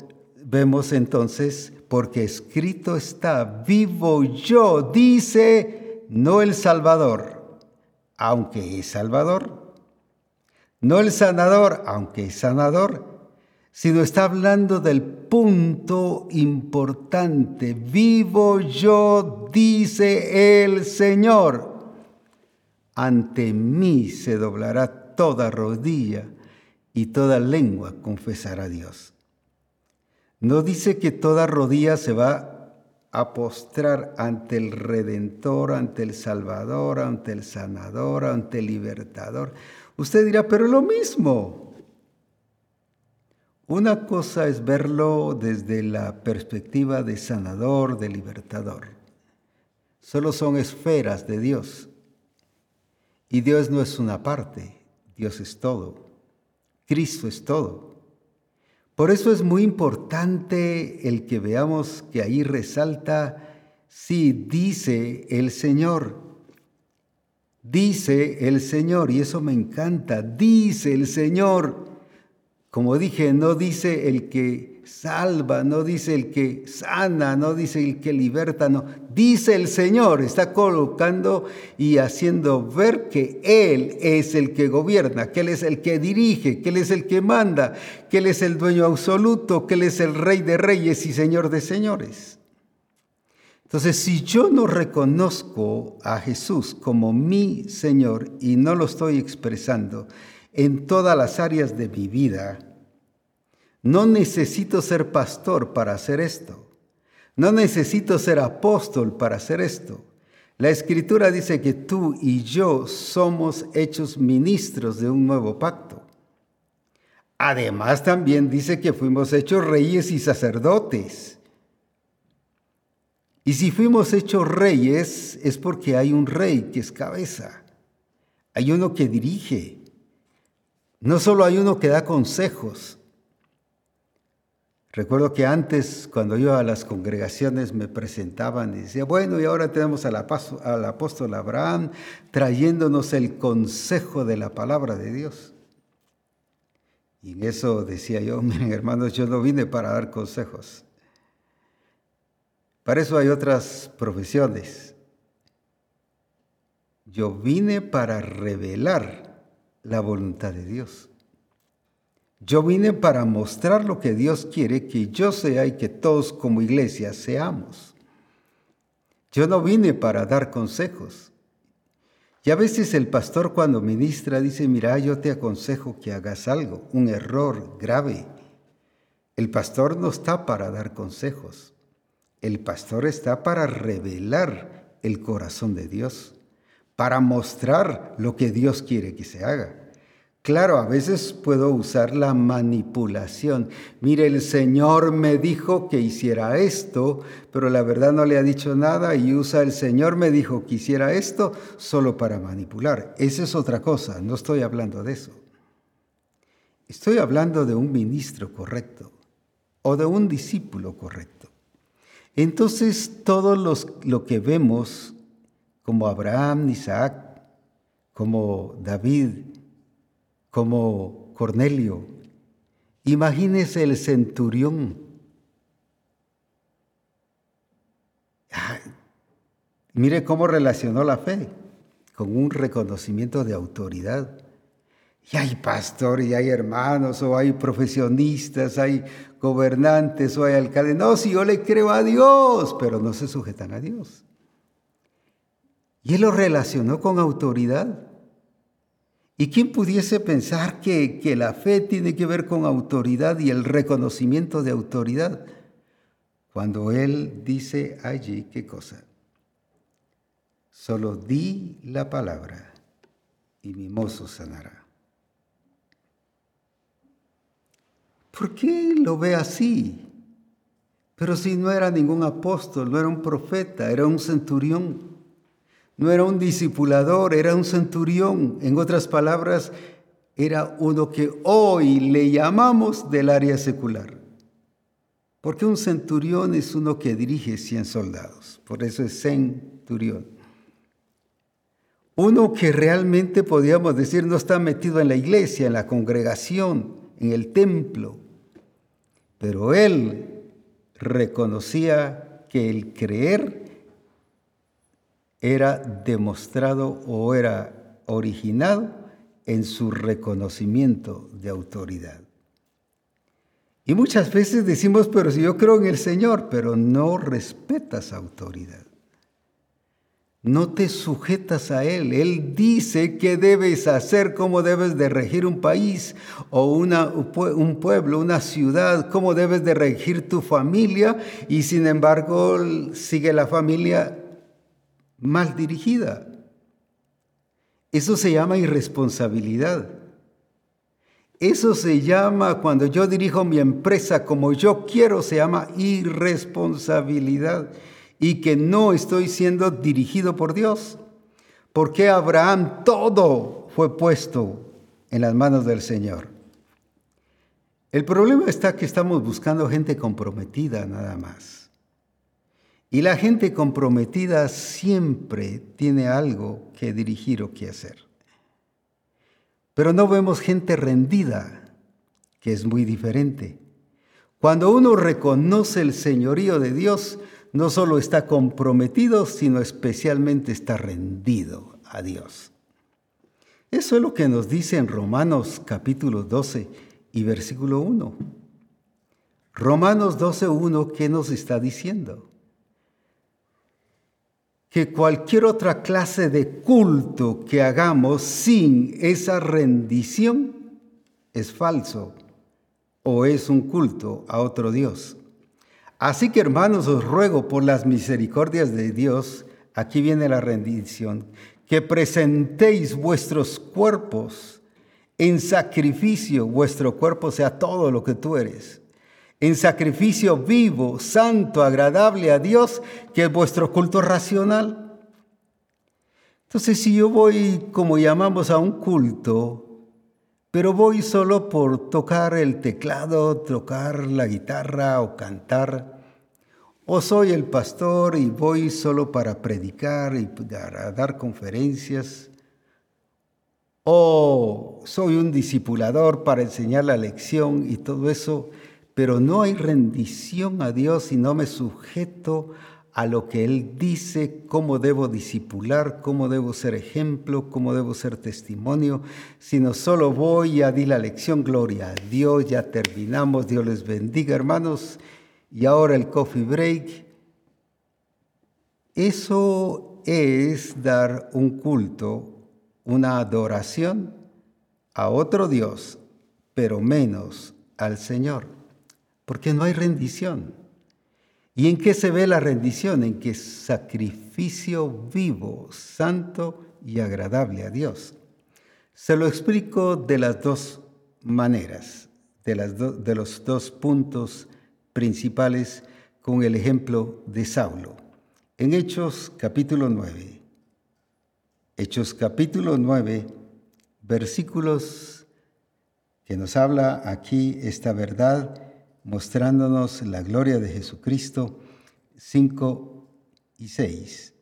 vemos entonces, porque escrito está, vivo yo, dice, no el Salvador aunque es Salvador. No el sanador, aunque es sanador, sino está hablando del punto importante. Vivo yo, dice el Señor. Ante mí se doblará toda rodilla y toda lengua confesará a Dios. No dice que toda rodilla se va a postrar ante el Redentor, ante el Salvador, ante el Sanador, ante el Libertador. Usted dirá, pero lo mismo. Una cosa es verlo desde la perspectiva de sanador, de libertador. Solo son esferas de Dios. Y Dios no es una parte, Dios es todo. Cristo es todo. Por eso es muy importante el que veamos que ahí resalta, sí, dice el Señor, dice el Señor, y eso me encanta, dice el Señor. Como dije, no dice el que salva, no dice el que sana, no dice el que liberta, no. Dice el Señor, está colocando y haciendo ver que Él es el que gobierna, que Él es el que dirige, que Él es el que manda, que Él es el dueño absoluto, que Él es el rey de reyes y señor de señores. Entonces, si yo no reconozco a Jesús como mi Señor y no lo estoy expresando en todas las áreas de mi vida, no necesito ser pastor para hacer esto. No necesito ser apóstol para hacer esto. La escritura dice que tú y yo somos hechos ministros de un nuevo pacto. Además también dice que fuimos hechos reyes y sacerdotes. Y si fuimos hechos reyes es porque hay un rey que es cabeza. Hay uno que dirige. No solo hay uno que da consejos, Recuerdo que antes, cuando iba a las congregaciones, me presentaban y decía, bueno, y ahora tenemos al, al apóstol Abraham trayéndonos el consejo de la palabra de Dios. Y en eso decía yo, miren hermanos, yo no vine para dar consejos. Para eso hay otras profesiones. Yo vine para revelar la voluntad de Dios. Yo vine para mostrar lo que Dios quiere que yo sea y que todos como iglesia seamos. Yo no vine para dar consejos. Y a veces el pastor cuando ministra dice, mira, yo te aconsejo que hagas algo, un error grave. El pastor no está para dar consejos. El pastor está para revelar el corazón de Dios, para mostrar lo que Dios quiere que se haga. Claro, a veces puedo usar la manipulación. Mire, el Señor me dijo que hiciera esto, pero la verdad no le ha dicho nada y usa el Señor me dijo que hiciera esto solo para manipular. Esa es otra cosa, no estoy hablando de eso. Estoy hablando de un ministro correcto o de un discípulo correcto. Entonces, todo lo que vemos, como Abraham, Isaac, como David, como Cornelio. Imagínese el centurión. mire cómo relacionó la fe con un reconocimiento de autoridad. Y hay pastores, y hay hermanos, o hay profesionistas, hay gobernantes, o hay alcaldes. No, si yo le creo a Dios, pero no se sujetan a Dios. Y él lo relacionó con autoridad. ¿Y quién pudiese pensar que, que, la fe tiene que ver con autoridad y el reconocimiento de autoridad? Cuando Él dice allí, ¿qué cosa? Solo di la palabra y mi mozo sanará. ¿Por qué lo ve así? Pero si no era ningún apóstol, no era un profeta, era un centurión. No era un discipulador, era un centurión. En otras palabras, era uno que hoy le llamamos del área secular. Porque un centurión es uno que dirige 100 soldados. Por eso es centurión. Uno que realmente podríamos decir no está metido en la iglesia, en la congregación, en el templo. Pero él reconocía que el creer era demostrado o era originado en su reconocimiento de autoridad. Y muchas veces decimos, pero si yo creo en el Señor, pero no respetas autoridad. No te sujetas a Él. Él dice qué debes hacer, cómo debes de regir un país o una, un pueblo, una ciudad, cómo debes de regir tu familia y sin embargo sigue la familia mal dirigida. Eso se llama irresponsabilidad. Eso se llama, cuando yo dirijo mi empresa como yo quiero, se llama irresponsabilidad y que no estoy siendo dirigido por Dios. Porque Abraham todo fue puesto en las manos del Señor. El problema está que estamos buscando gente comprometida nada más. Y la gente comprometida siempre tiene algo que dirigir o que hacer. Pero no vemos gente rendida, que es muy diferente. Cuando uno reconoce el señorío de Dios, no solo está comprometido, sino especialmente está rendido a Dios. Eso es lo que nos dice en Romanos capítulo 12 y versículo 1. Romanos 12, 1, ¿qué nos está diciendo? Que cualquier otra clase de culto que hagamos sin esa rendición es falso o es un culto a otro Dios. Así que hermanos, os ruego por las misericordias de Dios, aquí viene la rendición, que presentéis vuestros cuerpos en sacrificio, vuestro cuerpo sea todo lo que tú eres en sacrificio vivo, santo, agradable a Dios, que es vuestro culto racional. Entonces, si yo voy, como llamamos a un culto, pero voy solo por tocar el teclado, tocar la guitarra o cantar, o soy el pastor y voy solo para predicar y dar, dar conferencias, o soy un discipulador para enseñar la lección y todo eso, pero no hay rendición a Dios y no me sujeto a lo que Él dice, cómo debo disipular, cómo debo ser ejemplo, cómo debo ser testimonio, sino solo voy a di la lección, gloria a Dios, ya terminamos, Dios les bendiga hermanos, y ahora el coffee break. Eso es dar un culto, una adoración a otro Dios, pero menos al Señor, porque no hay rendición. ¿Y en qué se ve la rendición? En que sacrificio vivo, santo y agradable a Dios. Se lo explico de las dos maneras, de, de los dos puntos principales con el ejemplo de Saulo. En Hechos capítulo 9, Hechos capítulo 9, versículos que nos habla aquí esta verdad mostrándonos la gloria de Jesucristo 5 y 6.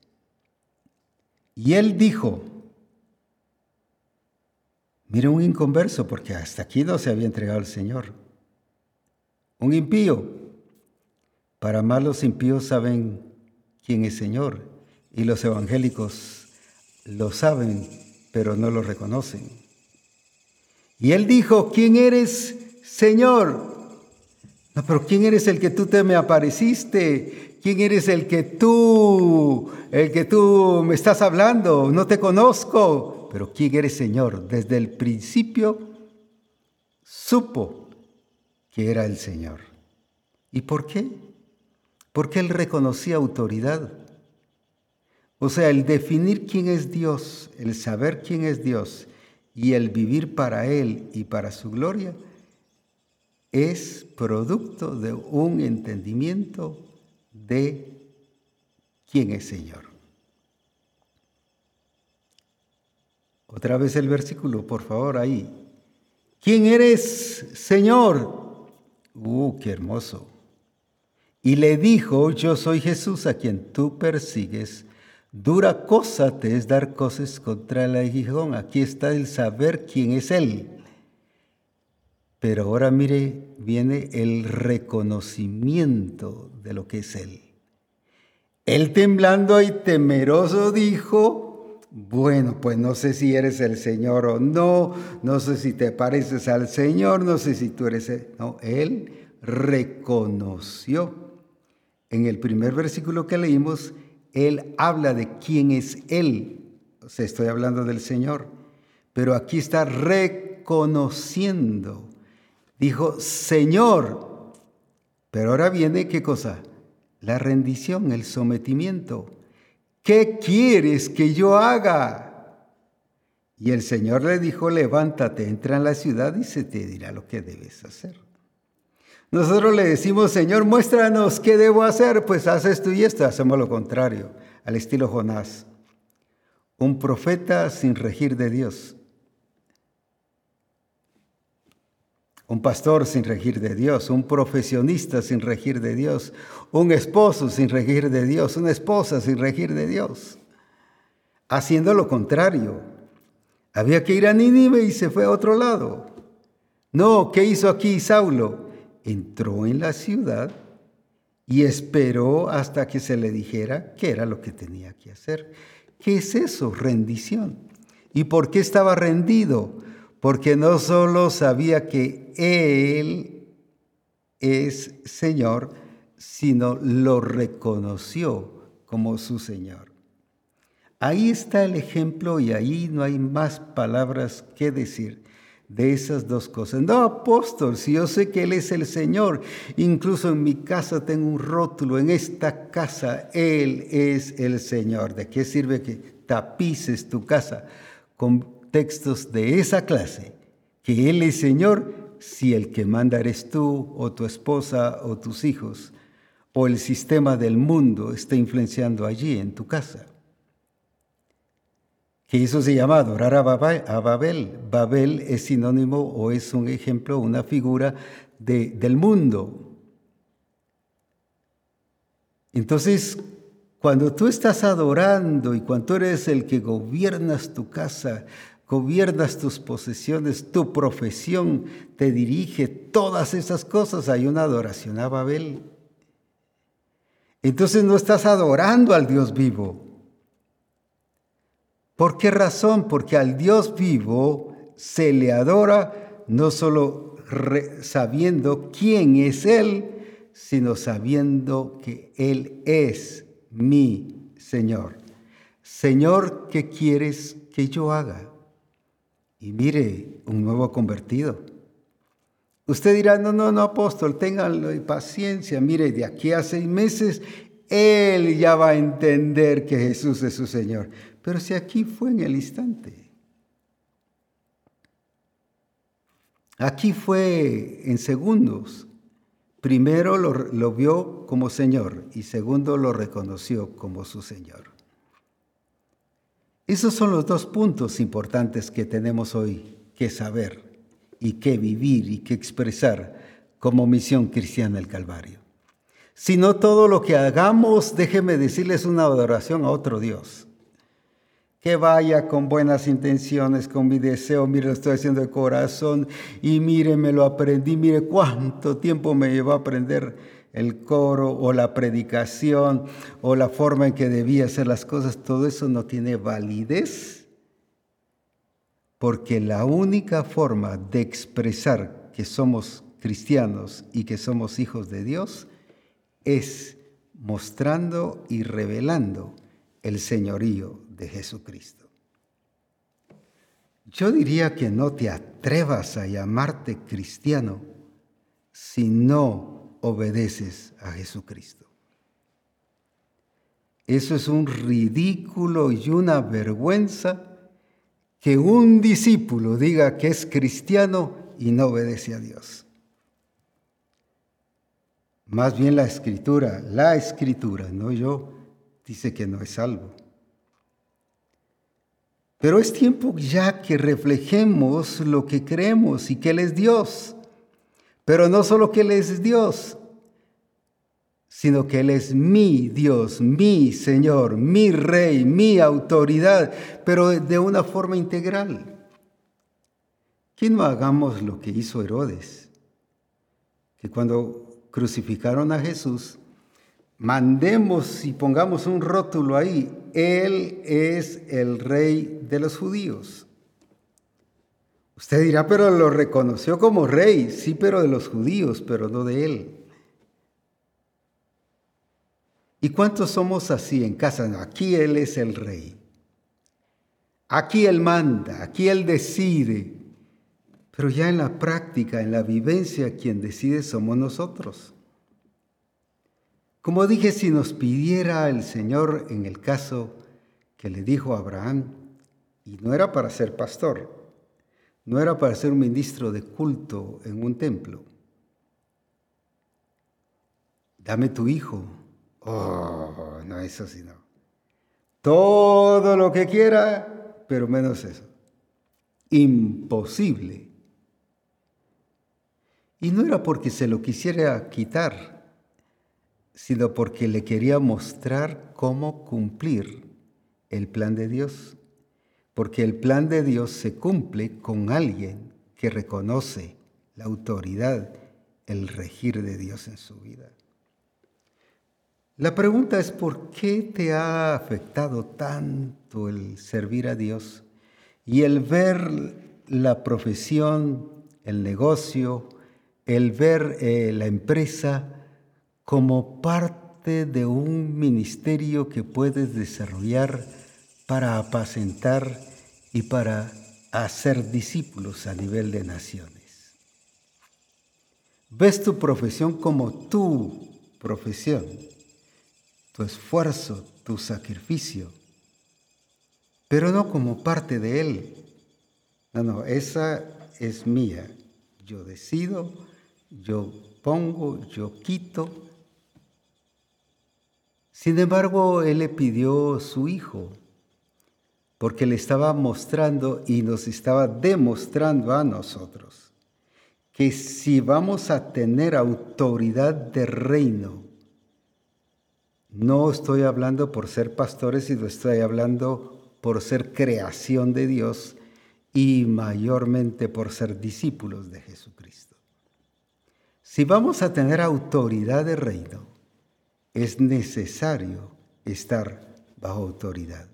Y él dijo, mira un inconverso, porque hasta aquí no se había entregado al Señor, un impío. Para más los impíos saben quién es Señor y los evangélicos lo saben, pero no lo reconocen. Y él dijo, ¿quién eres, Señor? No, pero ¿quién eres el que tú te me apareciste? ¿Quién eres el que tú, el que tú me estás hablando? No te conozco. Pero ¿quién eres, Señor? Desde el principio supo que era el Señor. ¿Y por qué? Porque él reconocía autoridad. O sea, el definir quién es Dios, el saber quién es Dios y el vivir para Él y para su gloria es producto de un entendimiento de quién es Señor. Otra vez el versículo, por favor, ahí. ¿Quién eres, Señor? ¡Uh, qué hermoso! Y le dijo, yo soy Jesús a quien tú persigues. Dura cosa te es dar cosas contra el aguijón. Aquí está el saber quién es Él. Pero ahora mire, viene el reconocimiento de lo que es Él. Él temblando y temeroso dijo, bueno, pues no sé si eres el Señor o no, no sé si te pareces al Señor, no sé si tú eres... El... No, Él reconoció. En el primer versículo que leímos, Él habla de quién es Él. O sea, estoy hablando del Señor. Pero aquí está reconociendo dijo, Señor. Pero ahora viene qué cosa? La rendición, el sometimiento. ¿Qué quieres que yo haga? Y el Señor le dijo, levántate, entra en la ciudad y se te dirá lo que debes hacer. Nosotros le decimos, Señor, muéstranos qué debo hacer, pues haz esto y esto. Hacemos lo contrario, al estilo Jonás. Un profeta sin regir de Dios. Un pastor sin regir de Dios, un profesionista sin regir de Dios, un esposo sin regir de Dios, una esposa sin regir de Dios, haciendo lo contrario. Había que ir a Nínive y se fue a otro lado. No, ¿qué hizo aquí Saulo? Entró en la ciudad y esperó hasta que se le dijera qué era lo que tenía que hacer. ¿Qué es eso? Rendición. ¿Y por qué estaba rendido? Porque no solo sabía que Él es Señor, sino lo reconoció como su Señor. Ahí está el ejemplo y ahí no hay más palabras que decir de esas dos cosas. No, apóstol, si yo sé que Él es el Señor, incluso en mi casa tengo un rótulo, en esta casa Él es el Señor. ¿De qué sirve que tapices tu casa con textos de esa clase, que Él es Señor si el que manda eres tú o tu esposa o tus hijos, o el sistema del mundo está influenciando allí en tu casa. Que eso se llama adorar a Babel. Babel es sinónimo o es un ejemplo, una figura de, del mundo. Entonces, cuando tú estás adorando y cuando tú eres el que gobiernas tu casa, gobiernas tus posesiones, tu profesión te dirige, todas esas cosas. Hay una adoración a Babel. entonces no estás adorando al Dios vivo. ¿Por qué razón? Porque al Dios vivo se le adora no solo sabiendo quién es Él, sino sabiendo que Él es mi Señor. Señor, ¿qué quieres que yo haga? Y mire, un nuevo convertido. Usted dirá, no, no, no, apóstol, ténganlo paciencia. Mire, de aquí a seis meses, él ya va a entender que Jesús es su Señor. Pero si aquí fue en el instante. Aquí fue en segundos. Primero lo, lo, vio como Señor y segundo lo reconoció como su Señor. Esos son los dos puntos importantes que tenemos hoy que saber y que vivir y que expresar como misión cristiana el Calvario. Si no todo lo que hagamos, déjeme decirles una adoración a otro Dios. Que vaya con buenas intenciones, con mi deseo, mire, lo estoy haciendo de corazón y mire, me lo aprendí, mire cuánto tiempo me llevó a aprender el coro o la predicación o la forma en que debía hacer las cosas, todo eso no tiene validez porque la única forma de expresar que somos cristianos y que somos hijos de Dios es mostrando y revelando el señorío de Jesucristo. Yo diría que no te atrevas a llamarte cristiano si no obedeces a Jesucristo. Eso es un ridículo y una vergüenza que un discípulo diga que es cristiano y no obedece a Dios. Más bien la escritura, la escritura, no yo, dice que no es salvo. Pero es tiempo ya que reflejemos lo que creemos y que Él es Dios. Pero no solo que Él es Dios, sino que Él es mi Dios, mi Señor, mi Rey, mi autoridad, pero de una forma integral. Que no hagamos lo que hizo Herodes, que cuando crucificaron a Jesús, mandemos y pongamos un rótulo ahí, Él es el Rey de los judíos. Usted dirá, pero lo reconoció como rey, sí, pero de los judíos, pero no de Él. ¿Y cuántos somos así en casa? aquí Él es el rey. Aquí Él manda, aquí Él decide. Pero ya en la práctica, en la vivencia, quien decide somos nosotros. Como dije, si nos pidiera el Señor en el caso que le dijo a Abraham, y no era para ser pastor, no era para ser un ministro de culto en un templo, dame tu hijo, Oh, no, eso sí no. Todo lo que quiera, pero menos eso. Imposible. Y no era porque se lo quisiera quitar, sino porque le quería mostrar cómo cumplir el plan de Dios. Porque el plan de Dios se cumple con alguien que reconoce la autoridad, el regir de Dios en su vida. La pregunta es, ¿por qué te ha afectado tanto el servir a Dios y el ver la profesión, el negocio, el ver eh, la empresa como parte de un ministerio que puedes desarrollar para apacentar y para hacer discípulos a nivel de naciones? ¿Ves tu profesión como tu profesión? tu esfuerzo, tu sacrificio, pero no como parte de Él. No, no, esa es mía. Yo decido, yo pongo, yo quito. Sin embargo, Él le pidió su hijo, porque le estaba mostrando y nos estaba demostrando a nosotros que si vamos a tener autoridad de reino, no estoy hablando por ser pastores, sino estoy hablando por ser creación de Dios y mayormente por ser discípulos de Jesucristo. Si vamos a tener autoridad de reino, es necesario estar bajo autoridad.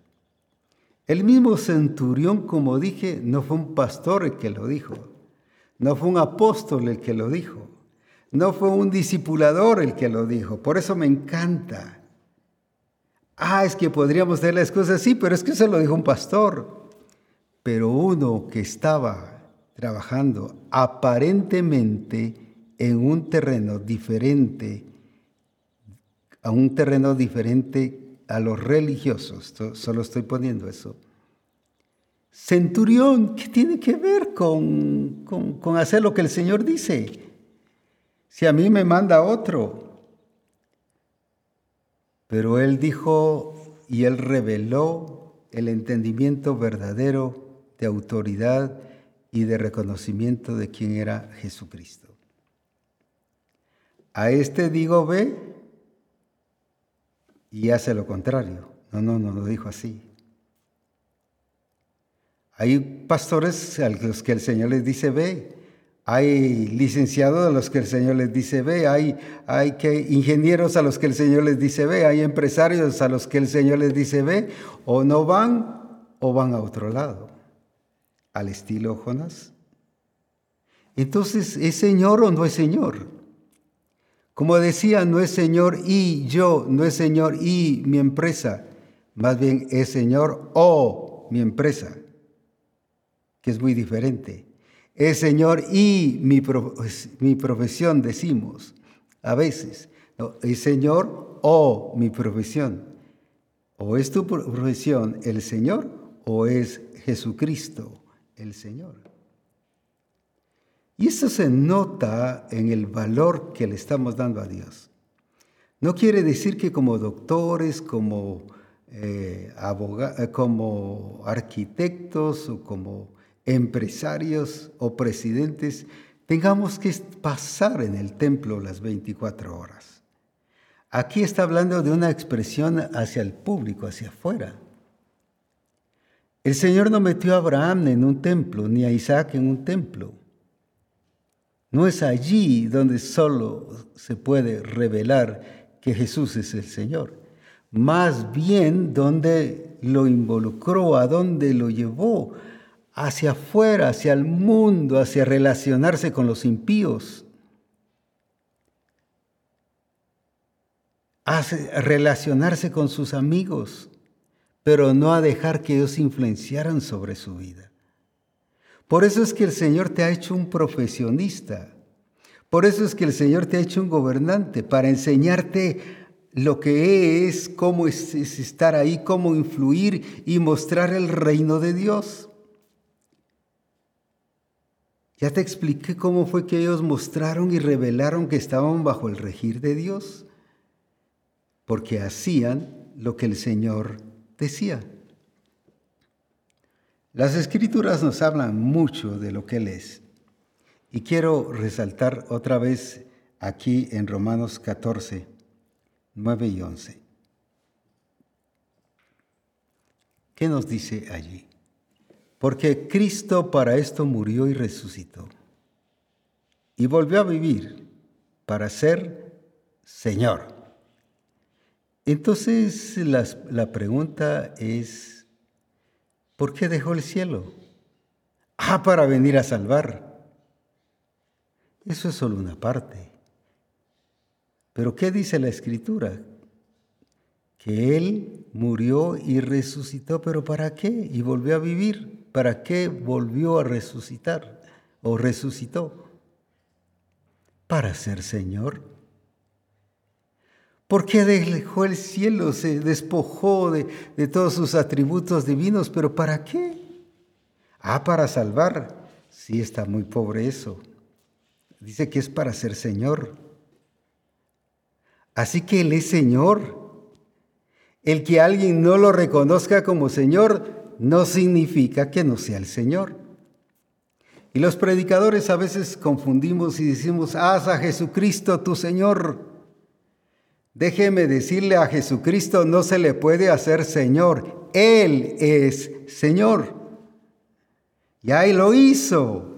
El mismo centurión, como dije, no fue un pastor el que lo dijo, no fue un apóstol el que lo dijo, no fue un discipulador el que lo dijo. Por eso me encanta. Ah, es que podríamos tener las cosas así, pero es que eso lo dijo un pastor. Pero uno que estaba trabajando aparentemente en un terreno diferente, a un terreno diferente a los religiosos, solo estoy poniendo eso. Centurión, ¿qué tiene que ver con, con, hacer lo que el Señor dice? Si a mí me manda otro. Pero él dijo y él reveló el entendimiento verdadero de autoridad y de reconocimiento de quién era Jesucristo. A este digo ve y hace lo contrario. No, no, no lo dijo así. Hay pastores a los que el Señor les dice ve, hay licenciados a los que el Señor les dice ve, hay, hay que, ingenieros a los que el Señor les dice ve, hay empresarios a los que el Señor les dice ve, o no van o van a otro lado, al estilo Jonás. Entonces, ¿es Señor o no es Señor? Como decía, no es Señor y yo, no es Señor y mi empresa, más bien es Señor o mi empresa, que es muy diferente. Es Señor y mi, mi profesión, decimos a veces. es Señor o mi profesión. O es tu profesión el Señor o es Jesucristo el Señor. Y eso se nota en el valor que le estamos dando a Dios. No quiere decir que como doctores, como, eh, eh, como arquitectos o como empresarios o presidentes tengamos que pasar en el templo las 24 horas. Aquí está hablando de una expresión hacia el público, hacia afuera. El Señor no metió a Abraham en un templo, ni a Isaac en un templo. No es allí donde solo se puede revelar que Jesús es el Señor. Más bien donde lo involucró, a donde lo llevó, hacia afuera, hacia el mundo, hacia relacionarse con los impíos. Hacia relacionarse con sus amigos, pero no a dejar que ellos influenciaran sobre su vida. Por eso es que el Señor te ha hecho un profesionista. Por eso es que el Señor te ha hecho un gobernante para enseñarte lo que es, cómo es, estar ahí, cómo influir y mostrar el reino de Dios. Ya te expliqué cómo fue que ellos mostraron y revelaron que estaban bajo el regir de Dios, porque hacían lo que el Señor decía. Las escrituras nos hablan mucho de lo que Él es. Y quiero resaltar otra vez aquí en Romanos 14, 9 y 11. ¿Qué nos dice allí? Porque Cristo para esto murió y resucitó. Y volvió a vivir para ser Señor. Entonces la pregunta es, ¿Por qué dejó el cielo? Ah, para venir a salvar. Eso es solo una parte. Pero ¿qué dice la escritura? Que Él murió y resucitó, pero ¿para qué? Y volvió a vivir. ¿Para qué volvió a resucitar o resucitó? Para ser Señor. ¿Por qué dejó el cielo? Se despojó de, todos sus atributos divinos, pero ¿para qué? Ah, para salvar. Sí, está muy pobre eso. Dice que es para ser Señor. Así que Él es Señor. El que alguien no lo reconozca como Señor no significa que no sea el Señor. Y los predicadores a veces confundimos y decimos, haz a Jesucristo tu Señor. Déjeme decirle a Jesucristo, no se le puede hacer Señor. Él es Señor. Y ahí lo hizo.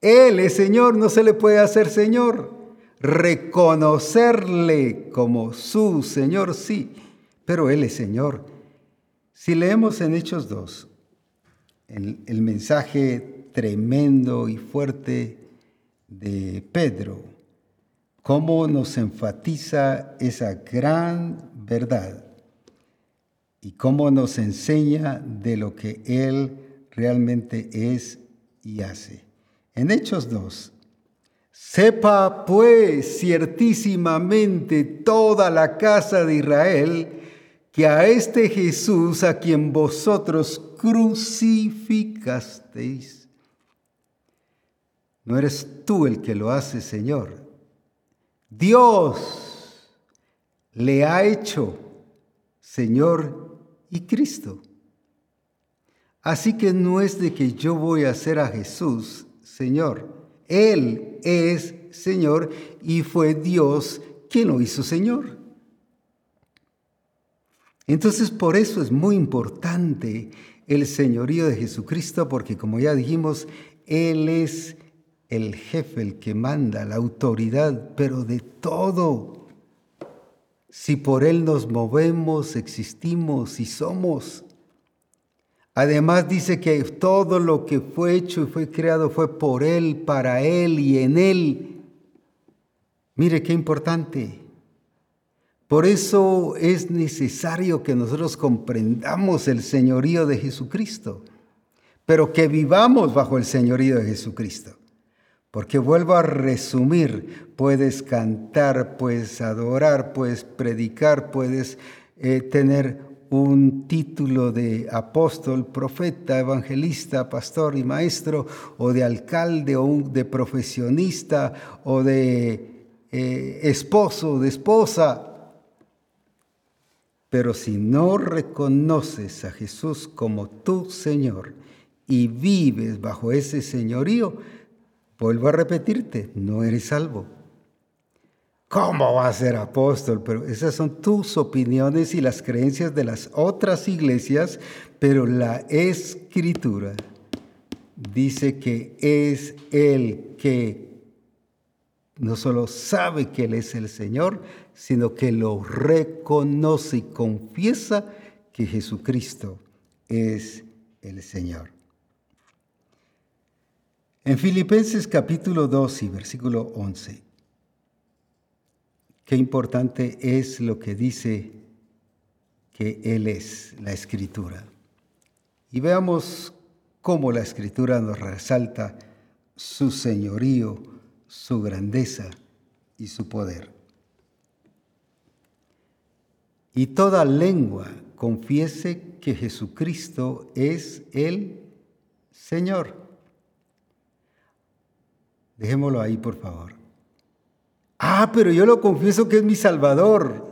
Él es Señor, no se le puede hacer Señor. reconocerle como su Señor, sí, pero Él es Señor. Si leemos en Hechos 2, el, el mensaje tremendo y fuerte de Pedro, cómo nos enfatiza esa gran verdad y cómo nos enseña de lo que Él realmente es y hace. En Hechos 2, sepa pues ciertísimamente toda la casa de Israel que a este Jesús a quien vosotros crucificasteis, no eres tú el que lo hace, Señor. Dios le ha hecho Señor y Cristo. Así que no es de que yo voy a hacer a Jesús Señor. Él es Señor y fue Dios quien lo hizo Señor. Entonces por eso es muy importante el señorío de Jesucristo, porque como ya dijimos, Él es el jefe, el que manda, la autoridad, pero de todo. Si por Él nos movemos, existimos y somos. Además dice que todo lo que fue hecho y fue creado fue por Él, para Él y en Él. Mire qué importante. Por eso es necesario que nosotros comprendamos el señorío de Jesucristo, pero que vivamos bajo el señorío de Jesucristo. Porque vuelvo a resumir, puedes cantar, puedes adorar, puedes predicar, puedes eh, tener un título de apóstol, profeta, evangelista, pastor y maestro, o de alcalde, o de profesionista, o de eh, esposo, de esposa. Pero si no reconoces a Jesús como tu Señor y vives bajo ese señorío, Vuelvo a repetirte, no eres salvo. ¿Cómo va a ser apóstol? Pero esas son tus opiniones y las creencias de las otras iglesias, pero la escritura dice que es el que no solo sabe que Él es el Señor, sino que lo reconoce y confiesa que Jesucristo es el Señor. En Filipenses capítulo 2 y versículo 11, qué importante es lo que dice que Él es la escritura. Y veamos cómo la escritura nos resalta su señorío, su grandeza y su poder. Y toda lengua confiese que Jesucristo es el Señor Dejémoslo ahí, por favor. Ah, pero yo lo confieso que es mi Salvador.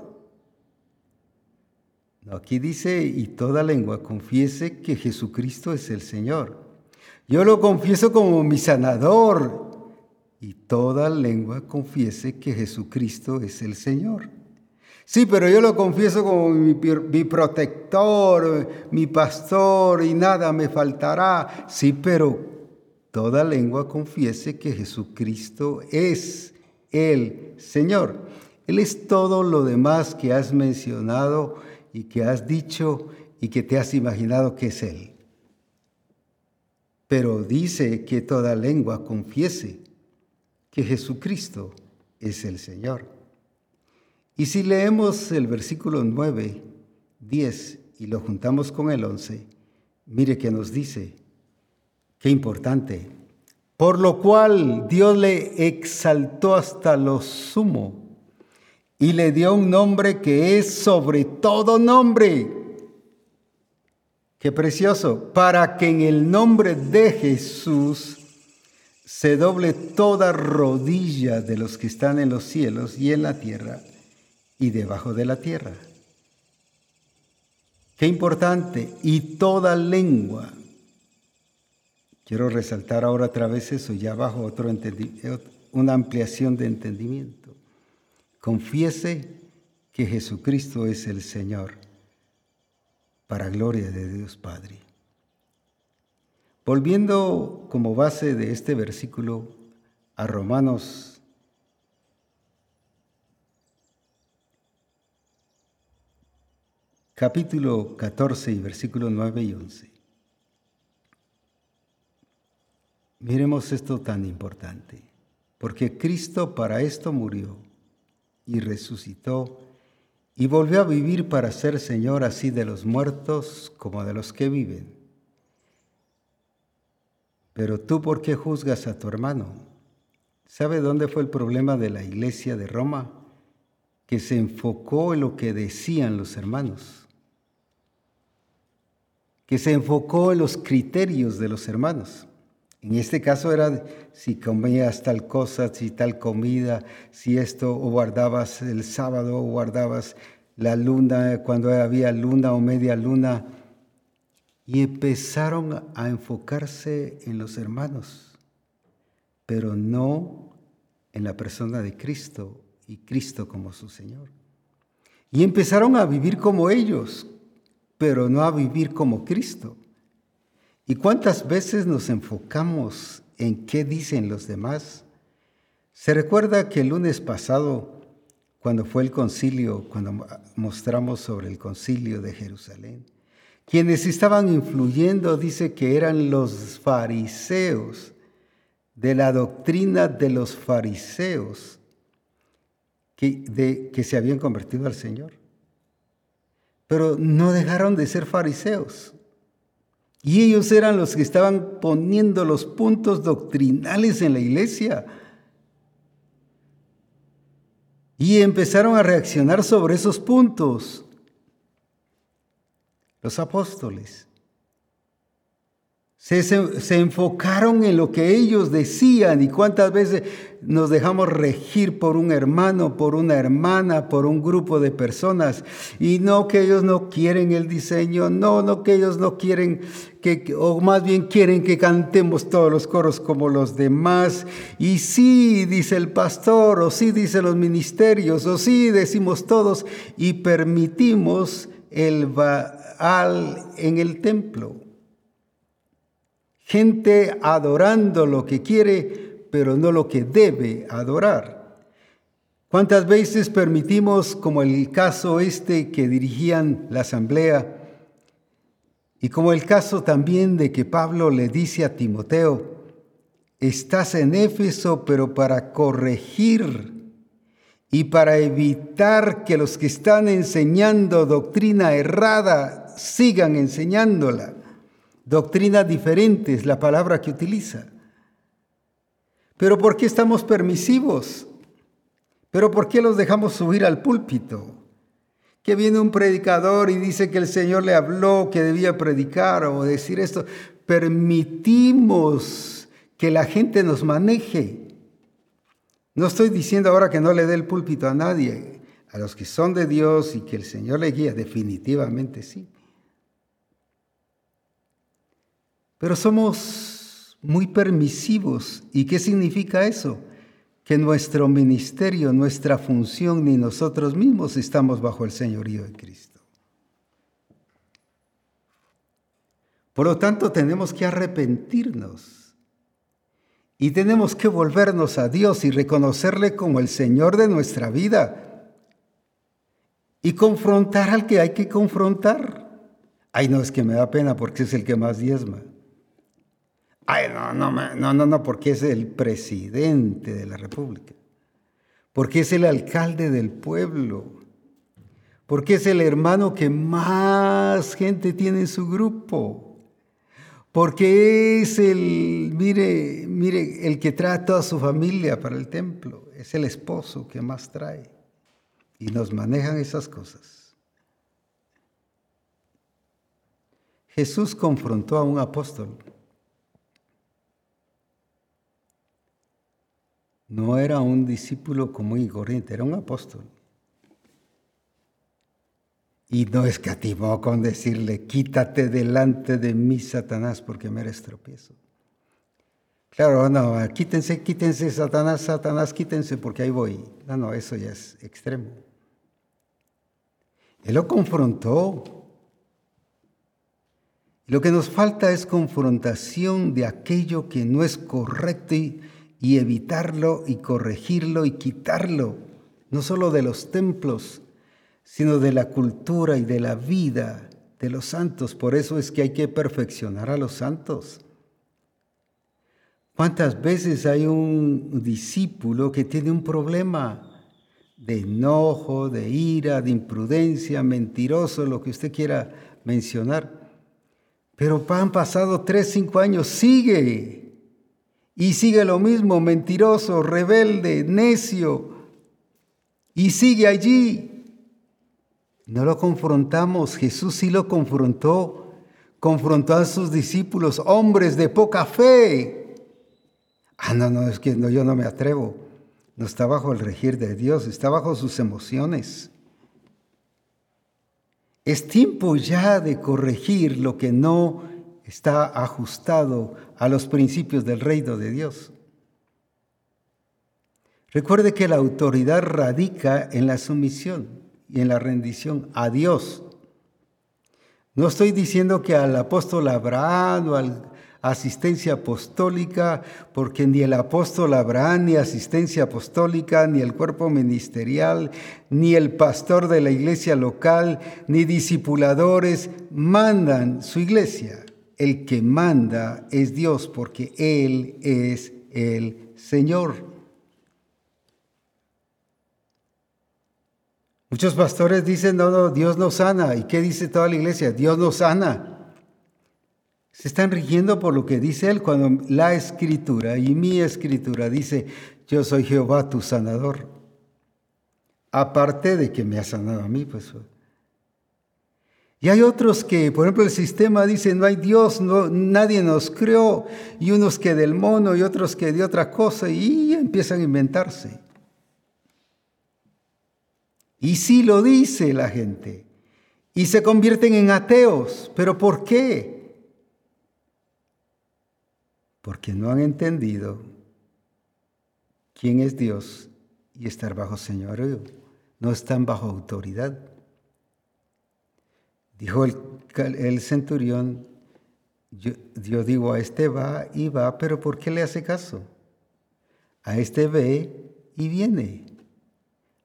Aquí dice, y toda lengua confiese que Jesucristo es el Señor. Yo lo confieso como mi sanador. Y toda lengua confiese que Jesucristo es el Señor. Sí, pero yo lo confieso como mi, mi, protector, mi pastor, y nada me faltará. Sí, pero toda lengua confiese que Jesucristo es el Señor. Él es todo lo demás que has mencionado y que has dicho y que te has imaginado que es Él. Pero dice que toda lengua confiese que Jesucristo es el Señor. Y si leemos el versículo 9, 10 y lo juntamos con el 11, mire que nos dice, Qué importante. Por lo cual Dios le exaltó hasta lo sumo y le dio un nombre que es sobre todo nombre. Qué precioso. Para que en el nombre de Jesús se doble toda rodilla de los que están en los cielos y en la tierra y debajo de la tierra. Qué importante. Y toda lengua Quiero resaltar ahora otra vez eso, ya bajo otro una ampliación de entendimiento. Confiese que Jesucristo es el Señor, para gloria de Dios Padre. Volviendo como base de este versículo a Romanos capítulo 14 y versículos 9 y 11. Miremos esto tan importante, porque Cristo para esto murió y resucitó y volvió a vivir para ser Señor así de los muertos como de los que viven. Pero tú, ¿por qué juzgas a tu hermano? ¿Sabe dónde fue el problema de la iglesia de Roma? Que se enfocó en lo que decían los hermanos, que se enfocó en los criterios de los hermanos. En este caso era si comías tal cosa, si tal comida, si esto, o guardabas el sábado, o guardabas la luna, cuando había luna o media luna. Y empezaron a enfocarse en los hermanos, pero no en la persona de Cristo y Cristo como su Señor. Y empezaron a vivir como ellos, pero no a vivir como Cristo. ¿Y cuántas veces nos enfocamos en qué dicen los demás? Se recuerda que el lunes pasado, cuando fue el concilio, cuando mostramos sobre el concilio de Jerusalén, quienes estaban influyendo, dice que eran los fariseos, de la doctrina de los fariseos, que, que se habían convertido al Señor. Pero no dejaron de ser fariseos. Y ellos eran los que estaban poniendo los puntos doctrinales en la iglesia. Y empezaron a reaccionar sobre esos puntos. Los apóstoles. Se, enfocaron en lo que ellos decían y cuántas veces nos dejamos regir por un hermano, por una hermana, por un grupo de personas. Y no que ellos no quieren el diseño, no, no que ellos no quieren que, o más bien quieren que cantemos todos los coros como los demás. Y sí, dice el pastor, o sí, dice los ministerios, o sí, decimos todos, y permitimos el Baal en el templo. Gente adorando lo que quiere, pero no lo que debe adorar. ¿Cuántas veces permitimos, como el caso este que dirigían la asamblea, y como el caso también de que Pablo le dice a Timoteo, estás en Éfeso, pero para corregir y para evitar que los que están enseñando doctrina errada sigan enseñándola. Doctrina diferente es la palabra que utiliza. Pero ¿por qué estamos permisivos? ¿Pero por qué los dejamos subir al púlpito? Viene un predicador y dice que el Señor le habló, que debía predicar o decir esto. Permitimos que la gente nos maneje. No estoy diciendo ahora que no le dé el púlpito a nadie, a los que son de Dios y que el Señor le guía, definitivamente sí. Pero somos muy permisivos. ¿Y qué significa eso? Que nuestro ministerio, nuestra función, ni nosotros mismos estamos bajo el señorío de Cristo. Por lo tanto, tenemos que arrepentirnos y tenemos que volvernos a Dios y reconocerle como el Señor de nuestra vida y confrontar al que hay que confrontar. Ay, no, es que me da pena porque es el que más diezma. Ay, no, no, no, no, no, porque es el presidente de la República, porque es el alcalde del pueblo, porque es el hermano que más gente tiene en su grupo, porque es el, mire, mire, el que trae a toda su familia para el templo, es el esposo que más trae. Y nos manejan esas cosas. Jesús confrontó a un apóstol no era un discípulo común y corriente, era un apóstol. Y no escatimó con decirle, quítate delante de mí, Satanás, porque me eres tropiezo. Claro, no, quítense, quítense, Satanás, Satanás, quítense, porque ahí voy. No, no, eso ya es extremo. Él lo confrontó. Lo que nos falta es confrontación de aquello que no es correcto y, y evitarlo y corregirlo y quitarlo, no solo de los templos, sino de la cultura y de la vida de los santos. Por eso es que hay que perfeccionar a los santos. ¿Cuántas veces hay un discípulo que tiene un problema de enojo, de ira, de imprudencia, mentiroso, lo que usted quiera mencionar? Pero han pasado tres, cinco años, sigue. Y sigue lo mismo, mentiroso, rebelde, necio. Y sigue allí. No lo confrontamos, Jesús sí lo confrontó. Confrontó a sus discípulos, hombres de poca fe. Ah, no, no, es que no, yo no me atrevo. No está bajo el regir de Dios, está bajo sus emociones. Es tiempo ya de corregir lo que no está ajustado a los principios del reino de Dios. Recuerde que la autoridad radica en la sumisión y en la rendición a Dios. No estoy diciendo que al apóstol Abraham o al asistencia apostólica, porque ni el apóstol Abraham, ni asistencia apostólica, ni el cuerpo ministerial, ni el pastor de la iglesia local, ni discipuladores mandan su iglesia. El que manda es Dios, porque Él es el Señor. Muchos pastores dicen, no, no, Dios nos sana. ¿Y qué dice toda la iglesia? Dios nos sana. Se están rigiendo por lo que dice Él cuando la escritura y mi escritura dice, yo soy Jehová tu sanador. Aparte de que me ha sanado a mí, pues. Y hay otros que, por ejemplo, el sistema dice, no hay Dios, nadie nos creó, y unos que del mono y otros que de otra cosa, y empiezan a inventarse. Y sí lo dice la gente, y se convierten en ateos, pero ¿por qué? porque no han entendido quién es Dios y estar bajo señorío. No están bajo autoridad. Dijo el, centurión, yo, yo, digo, a este va y va, pero ¿por qué le hace caso? A este ve y viene.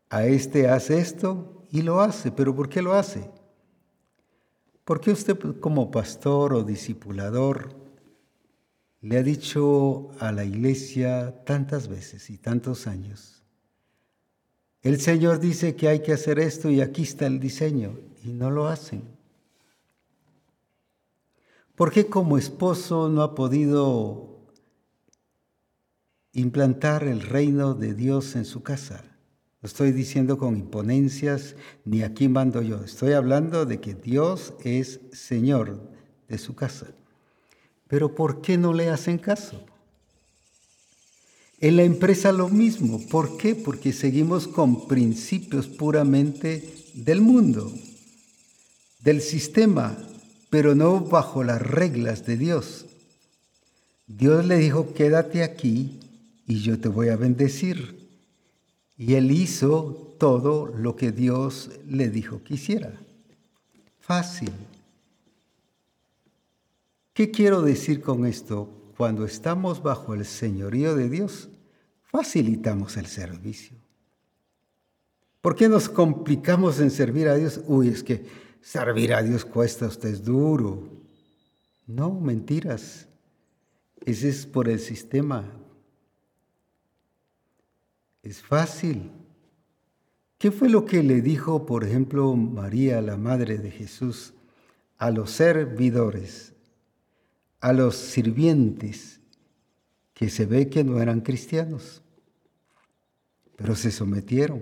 A este hace esto y lo hace, pero ¿por qué lo hace? Porque usted como pastor o discipulador le ha dicho a la iglesia tantas veces y tantos años, el Señor dice que hay que hacer esto y aquí está el diseño y no lo hacen. ¿Por qué como esposo no ha podido implantar el reino de Dios en su casa? No estoy diciendo con imponencias ni aquí mando yo, estoy hablando de que Dios es Señor de su casa. Pero ¿por qué no le hacen caso? En la empresa lo mismo. ¿Por qué? Porque seguimos con principios puramente del mundo, del sistema, pero no bajo las reglas de Dios. Dios le dijo, quédate aquí y yo te voy a bendecir. Y él hizo todo lo que Dios le dijo que hiciera. Fácil. ¿Qué quiero decir con esto? Cuando estamos bajo el señorío de Dios, facilitamos el servicio. ¿Por qué nos complicamos en servir a Dios? Uy, es que servir a Dios cuesta, usted es duro. No, mentiras. Ese es por el sistema. Es fácil. ¿Qué fue lo que le dijo, por ejemplo, María, la madre de Jesús, a los servidores? a los sirvientes que se ve que no eran cristianos, pero se sometieron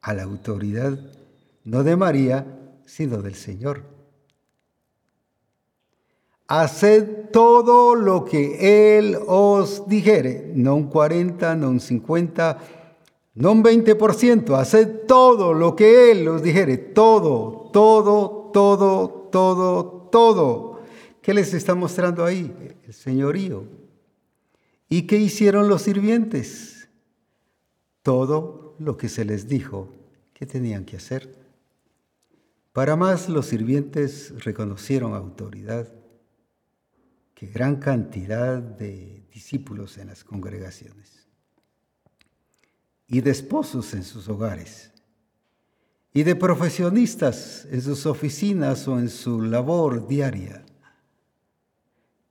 a la autoridad no de María, sino del Señor. Haced todo lo que Él os dijere, no un 40, no un 50, no un 20%, haced todo lo que Él os dijere, todo, todo, todo, todo, todo. ¿Qué les está mostrando ahí? El señorío. ¿Y qué hicieron los sirvientes? Todo lo que se les dijo que tenían que hacer. Para más, los sirvientes reconocieron autoridad que gran cantidad de discípulos en las congregaciones y de esposos en sus hogares. y de profesionistas en sus oficinas o en su labor diaria,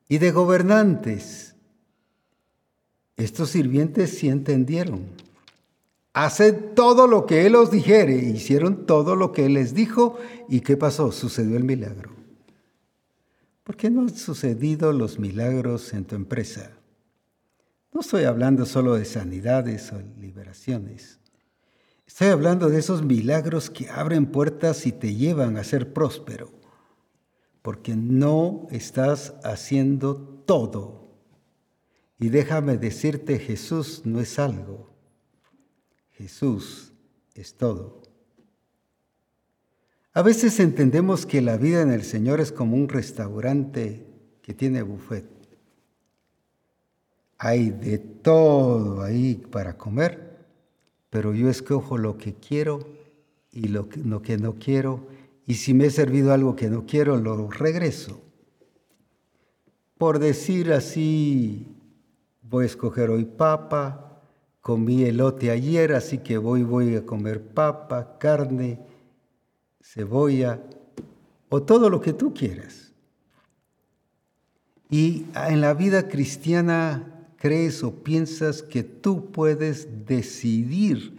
y de gobernantes. Estos sirvientes sí entendieron. Haced todo lo que Él os dijere. Hicieron todo lo que Él les dijo. ¿Y qué pasó? Sucedió el milagro. ¿Por qué no han sucedido los milagros en tu empresa? No estoy hablando solo de sanidades o liberaciones. Estoy hablando de esos milagros que abren puertas y te llevan a ser próspero. Porque no estás haciendo todo. Y déjame decirte, Jesús no es algo. Jesús es todo. A veces entendemos que la vida en el Señor es como un restaurante que tiene buffet. Hay de todo ahí para comer, pero yo escojo lo que quiero y lo que, no quiero, y si me he servido algo que no quiero, lo regreso. Por decir así, voy a escoger hoy papa, comí elote ayer, así que voy, voy a comer papa, carne, cebolla o todo lo que tú quieras. Y en la vida cristiana crees o piensas que tú puedes decidir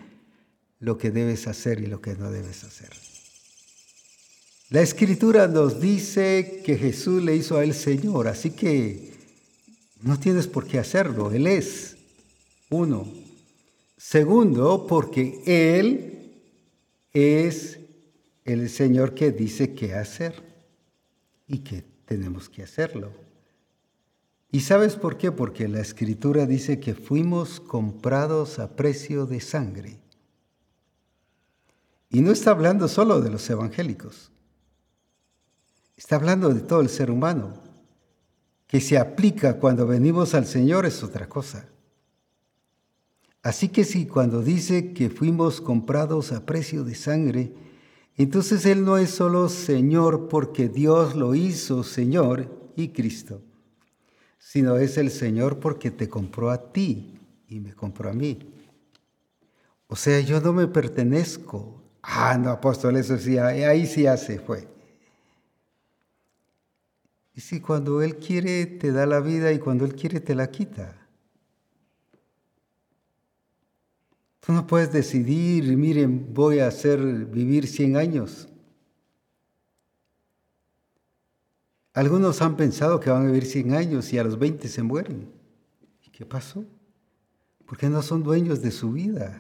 lo que debes hacer y lo que no debes hacer. La escritura nos dice que Jesús le hizo a él Señor, así que no tienes por qué hacerlo, Él es uno. Segundo, porque Él es el Señor que dice qué hacer y que tenemos que hacerlo. ¿Y sabes por qué? Porque la escritura dice que fuimos comprados a precio de sangre. Y no está hablando solo de los evangélicos. Está hablando de todo el ser humano. Que se aplica cuando venimos al Señor es otra cosa. Así que si cuando dice que fuimos comprados a precio de sangre, entonces Él no es solo Señor porque Dios lo hizo Señor y Cristo, sino es el Señor porque te compró a ti y me compró a mí. O sea, yo no me pertenezco. Ah, no, apóstol, eso sí, ahí sí hace, fue. Y si cuando Él quiere te da la vida y cuando Él quiere te la quita. Tú no puedes decidir, miren, voy a hacer vivir 100 años. Algunos han pensado que van a vivir 100 años y a los 20 se mueren. ¿Y qué pasó? Porque no son dueños de su vida.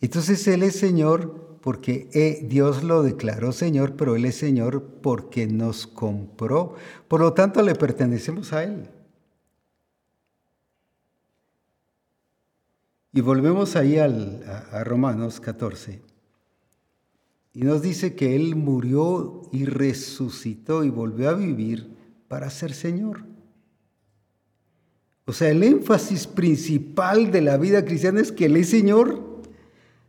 Entonces Él es Señor porque eh, Dios lo declaró Señor, pero Él es Señor porque nos compró. Por lo tanto, le pertenecemos a Él. Y volvemos ahí a, Romanos 14. Y nos dice que Él murió y resucitó y volvió a vivir para ser Señor. O sea, el énfasis principal de la vida cristiana es que Él es Señor.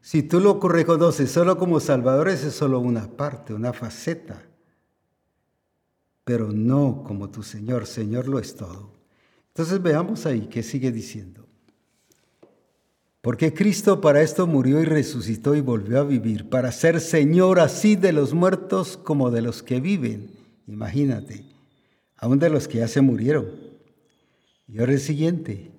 Si tú lo reconoces solo como Salvador, esa es solo una parte, una faceta. Pero no como tu Señor. Señor lo es todo. Entonces veamos ahí qué sigue diciendo. Porque Cristo para esto murió y resucitó y volvió a vivir, para ser Señor así de los muertos como de los que viven. Imagínate, aún de los que ya se murieron. Y ahora el siguiente.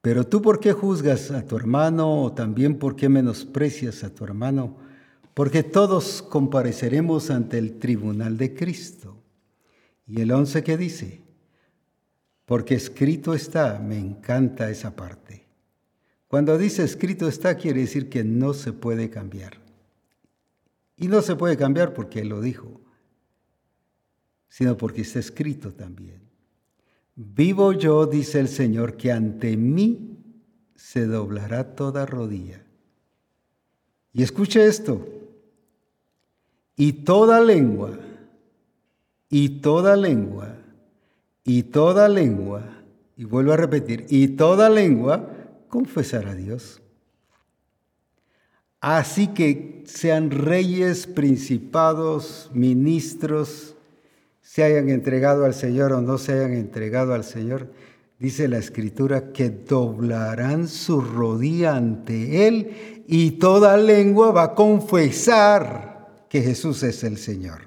Pero tú por qué juzgas a tu hermano o también por qué menosprecias a tu hermano? Porque todos compareceremos ante el tribunal de Cristo. Y el once que dice, porque escrito está, me encanta esa parte cuando dice escrito está, quiere decir que no se puede cambiar. Y no se puede cambiar porque Él lo dijo, sino porque está escrito también. Vivo yo, dice el Señor, que ante mí se doblará toda rodilla. Y escuche esto. Y toda lengua, y toda lengua, y toda lengua, y vuelvo a repetir, y toda lengua confesar a Dios. Así que sean reyes, principados, ministros, se hayan entregado al Señor o no se hayan entregado al Señor, dice la escritura, que doblarán su rodilla ante Él y toda lengua va a confesar que Jesús es el Señor.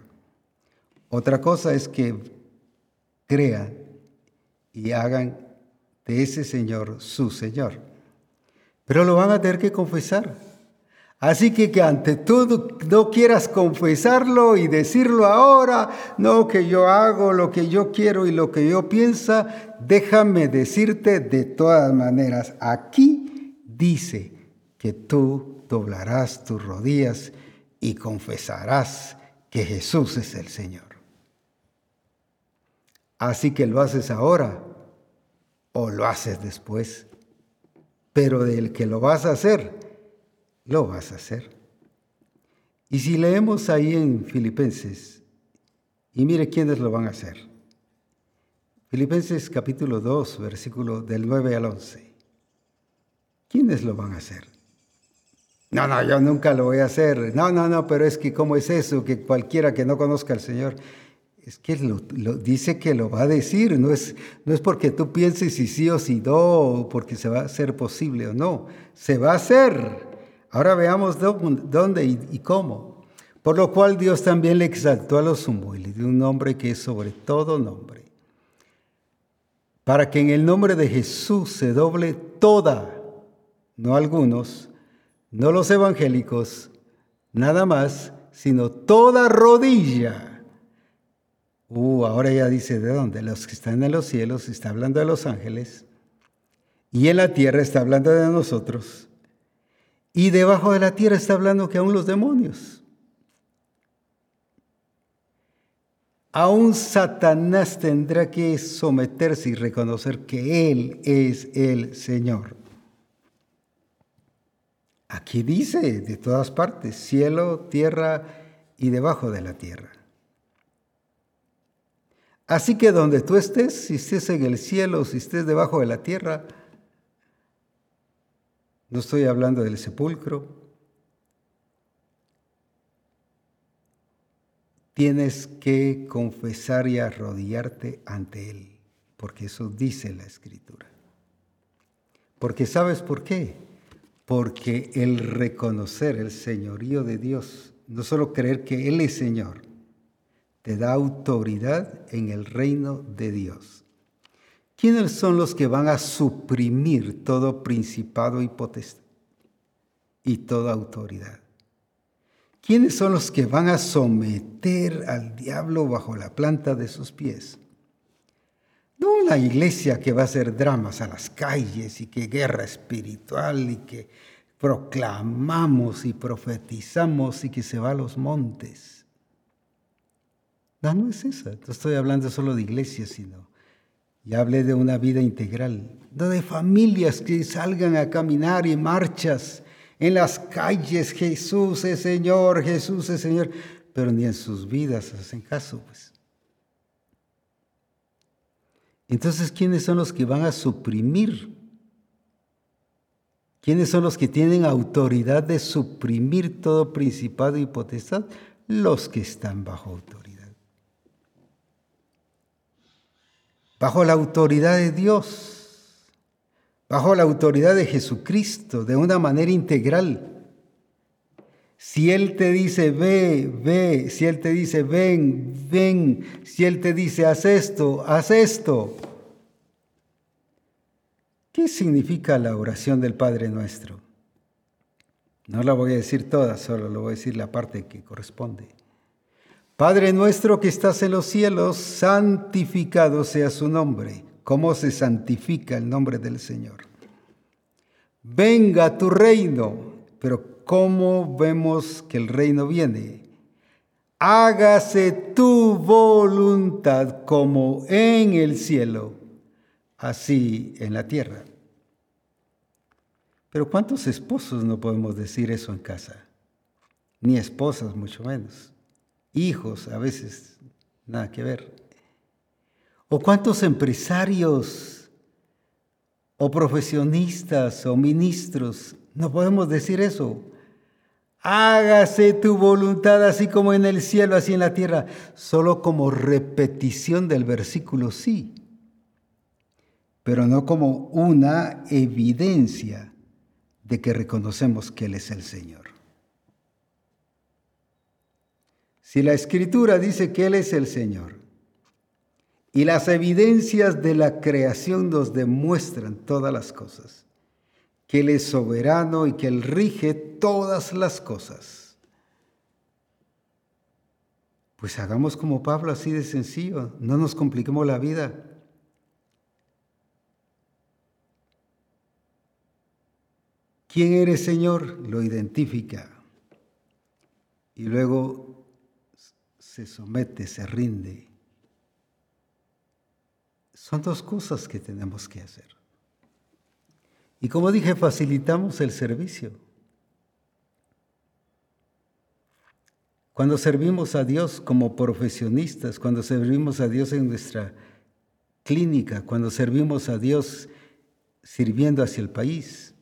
Otra cosa es que crean y hagan de ese Señor su Señor. Pero lo van a tener que confesar. Así que que ante todo no quieras confesarlo y decirlo ahora, no que yo hago lo que yo quiero y lo que yo piensa, déjame decirte de todas maneras, aquí dice que tú doblarás tus rodillas y confesarás que Jesús es el Señor. Así que lo haces ahora o lo haces después, pero del que lo vas a hacer, lo vas a hacer. Y si leemos ahí en Filipenses, y mire quiénes lo van a hacer. Filipenses capítulo 2, versículo del 9 al 11. ¿Quiénes lo van a hacer? No, no, yo nunca lo voy a hacer. No, no, no, pero es que ¿cómo es eso? Que cualquiera que no conozca al Señor, es que lo, dice que lo va a decir, no es, no es porque tú pienses si sí o si no, o porque se va a hacer posible o no, se va a hacer. Ahora veamos dónde y cómo. Por lo cual Dios también le exaltó a los sumo dio un nombre que es sobre todo nombre. Para que en el nombre de Jesús se doble toda, no algunos, no los evangélicos, nada más, sino toda rodilla. Uh, ahora ya dice de dónde, los que están en los cielos, está hablando de los ángeles, y en la tierra está hablando de nosotros y debajo de la tierra está hablando que aún los demonios. Aún Satanás tendrá que someterse y reconocer que Él es el Señor. Aquí dice de todas partes, cielo, tierra y debajo de la tierra. Así que donde tú estés, si estés en el cielo, si estés debajo de la tierra, no estoy hablando del sepulcro. Tienes que confesar y arrodillarte ante Él, porque eso dice la Escritura. Porque sabes por qué? Porque el reconocer el señorío de Dios, no solo creer que Él es Señor, te da autoridad en el reino de Dios. ¿Quiénes son los que van a suprimir todo principado y potestad y toda autoridad? ¿Quiénes son los que van a someter al diablo bajo la planta de sus pies? No la iglesia que va a hacer dramas a las calles y que guerra espiritual y que proclamamos y profetizamos y que se va a los montes. No, no es esa. No estoy hablando solo de iglesia, sino y hablé de una vida integral, no de familias que salgan a caminar y marchas en las calles, Jesús es Señor, Jesús es Señor, pero ni en sus vidas hacen caso, pues. Entonces, ¿quiénes son los que van a suprimir? ¿Quiénes son los que tienen autoridad de suprimir todo principado y potestad? Los que están bajo autoridad. Bajo la autoridad de Dios, bajo la autoridad de Jesucristo, de una manera integral. Si Él te dice, ve, ve, si Él te dice, ven, ven, si Él te dice, haz esto, haz esto. ¿Qué significa la oración del Padre nuestro? No la voy a decir toda, solo lo voy a decir la parte que corresponde. Padre nuestro que estás en los cielos, santificado sea su nombre. ¿Cómo se santifica el nombre del Señor? Venga tu reino, pero ¿cómo vemos que el reino viene? Hágase tu voluntad como en el cielo, así en la tierra. Pero ¿cuántos esposos no podemos decir eso en casa? Ni esposas, mucho menos hijos, a veces nada que ver. ¿O cuántos empresarios o profesionistas o ministros no podemos decir eso? Hágase tu voluntad así como en el cielo, así en la tierra, solo como repetición del versículo sí. pero no como una evidencia de que reconocemos que Él es el Señor. Si la Escritura dice que Él es el Señor y las evidencias de la creación nos demuestran todas las cosas, que Él es soberano y que Él rige todas las cosas, pues hagamos como Pablo así de sencillo, no nos compliquemos la vida. ¿Quién eres, Señor? Lo identifica. Y luego se somete, se rinde. Son dos cosas que tenemos que hacer. Y como dije, facilitamos el servicio. Cuando servimos a Dios como profesionistas, cuando servimos a Dios en nuestra clínica, cuando servimos a Dios sirviendo hacia el país,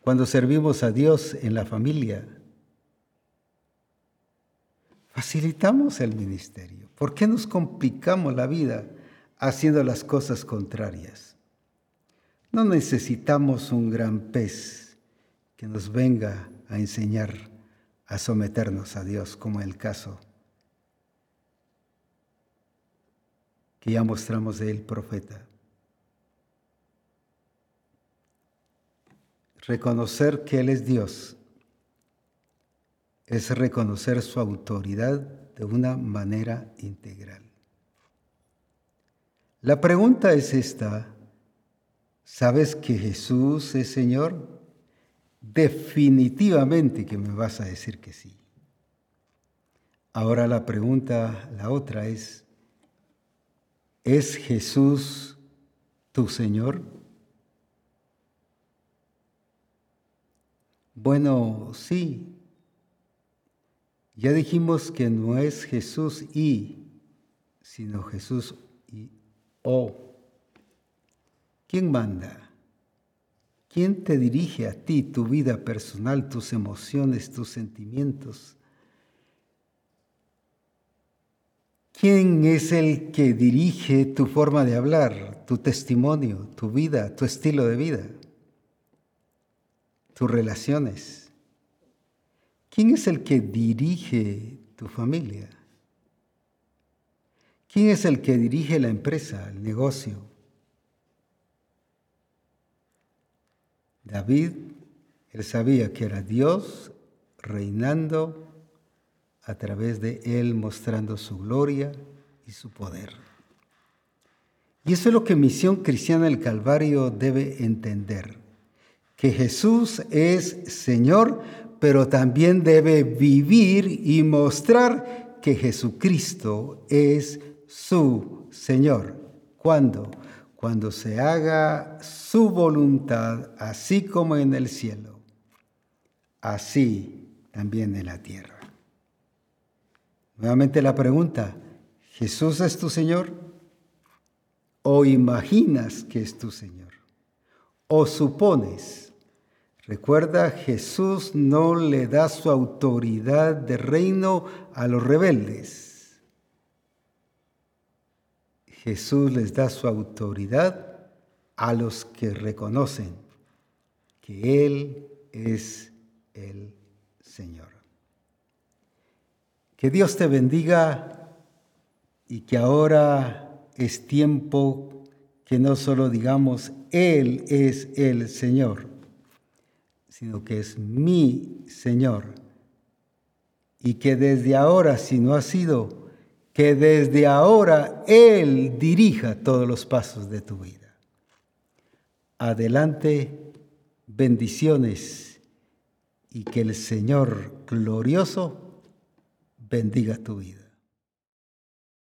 cuando servimos a Dios en la familia. Facilitamos el ministerio. ¿Por qué nos complicamos la vida haciendo las cosas contrarias? No necesitamos un gran pez que nos venga a enseñar a someternos a Dios, como el caso que ya mostramos del profeta. Reconocer que Él es Dios es reconocer su autoridad de una manera integral. La pregunta es esta, ¿sabes que Jesús es Señor? Definitivamente que me vas a decir que sí. Ahora la pregunta, la otra es, ¿es Jesús tu Señor? Bueno, sí. Ya dijimos que no es Jesús y, sino Jesús y o. ¿Quién manda? ¿Quién te dirige a ti, tu vida personal, tus emociones, tus sentimientos? ¿Quién es el que dirige tu forma de hablar, tu testimonio, tu vida, tu estilo de vida? tus relaciones? ¿Quién es el que dirige tu familia? ¿Quién es el que dirige la empresa, el negocio? David, él sabía que era Dios reinando a través de él, mostrando su gloria y su poder. Y eso es lo que Misión Cristiana del Calvario debe entender que Jesús es Señor, pero también debe vivir y mostrar que Jesucristo es su Señor. ¿Cuándo? Cuando se haga su voluntad, así como en el cielo, así también en la tierra. Nuevamente la pregunta, ¿Jesús es tu Señor? ¿O imaginas que es tu Señor? ¿O supones? Recuerda, Jesús no le da su autoridad de reino a los rebeldes. Jesús les da su autoridad a los que reconocen que Él es el Señor. Que Dios te bendiga y que ahora es tiempo que no solo digamos, Él es el Señor sino que es mi Señor. Y que desde ahora, si no ha sido, que desde ahora Él dirija todos los pasos de tu vida. Adelante, bendiciones y que el Señor glorioso bendiga tu vida.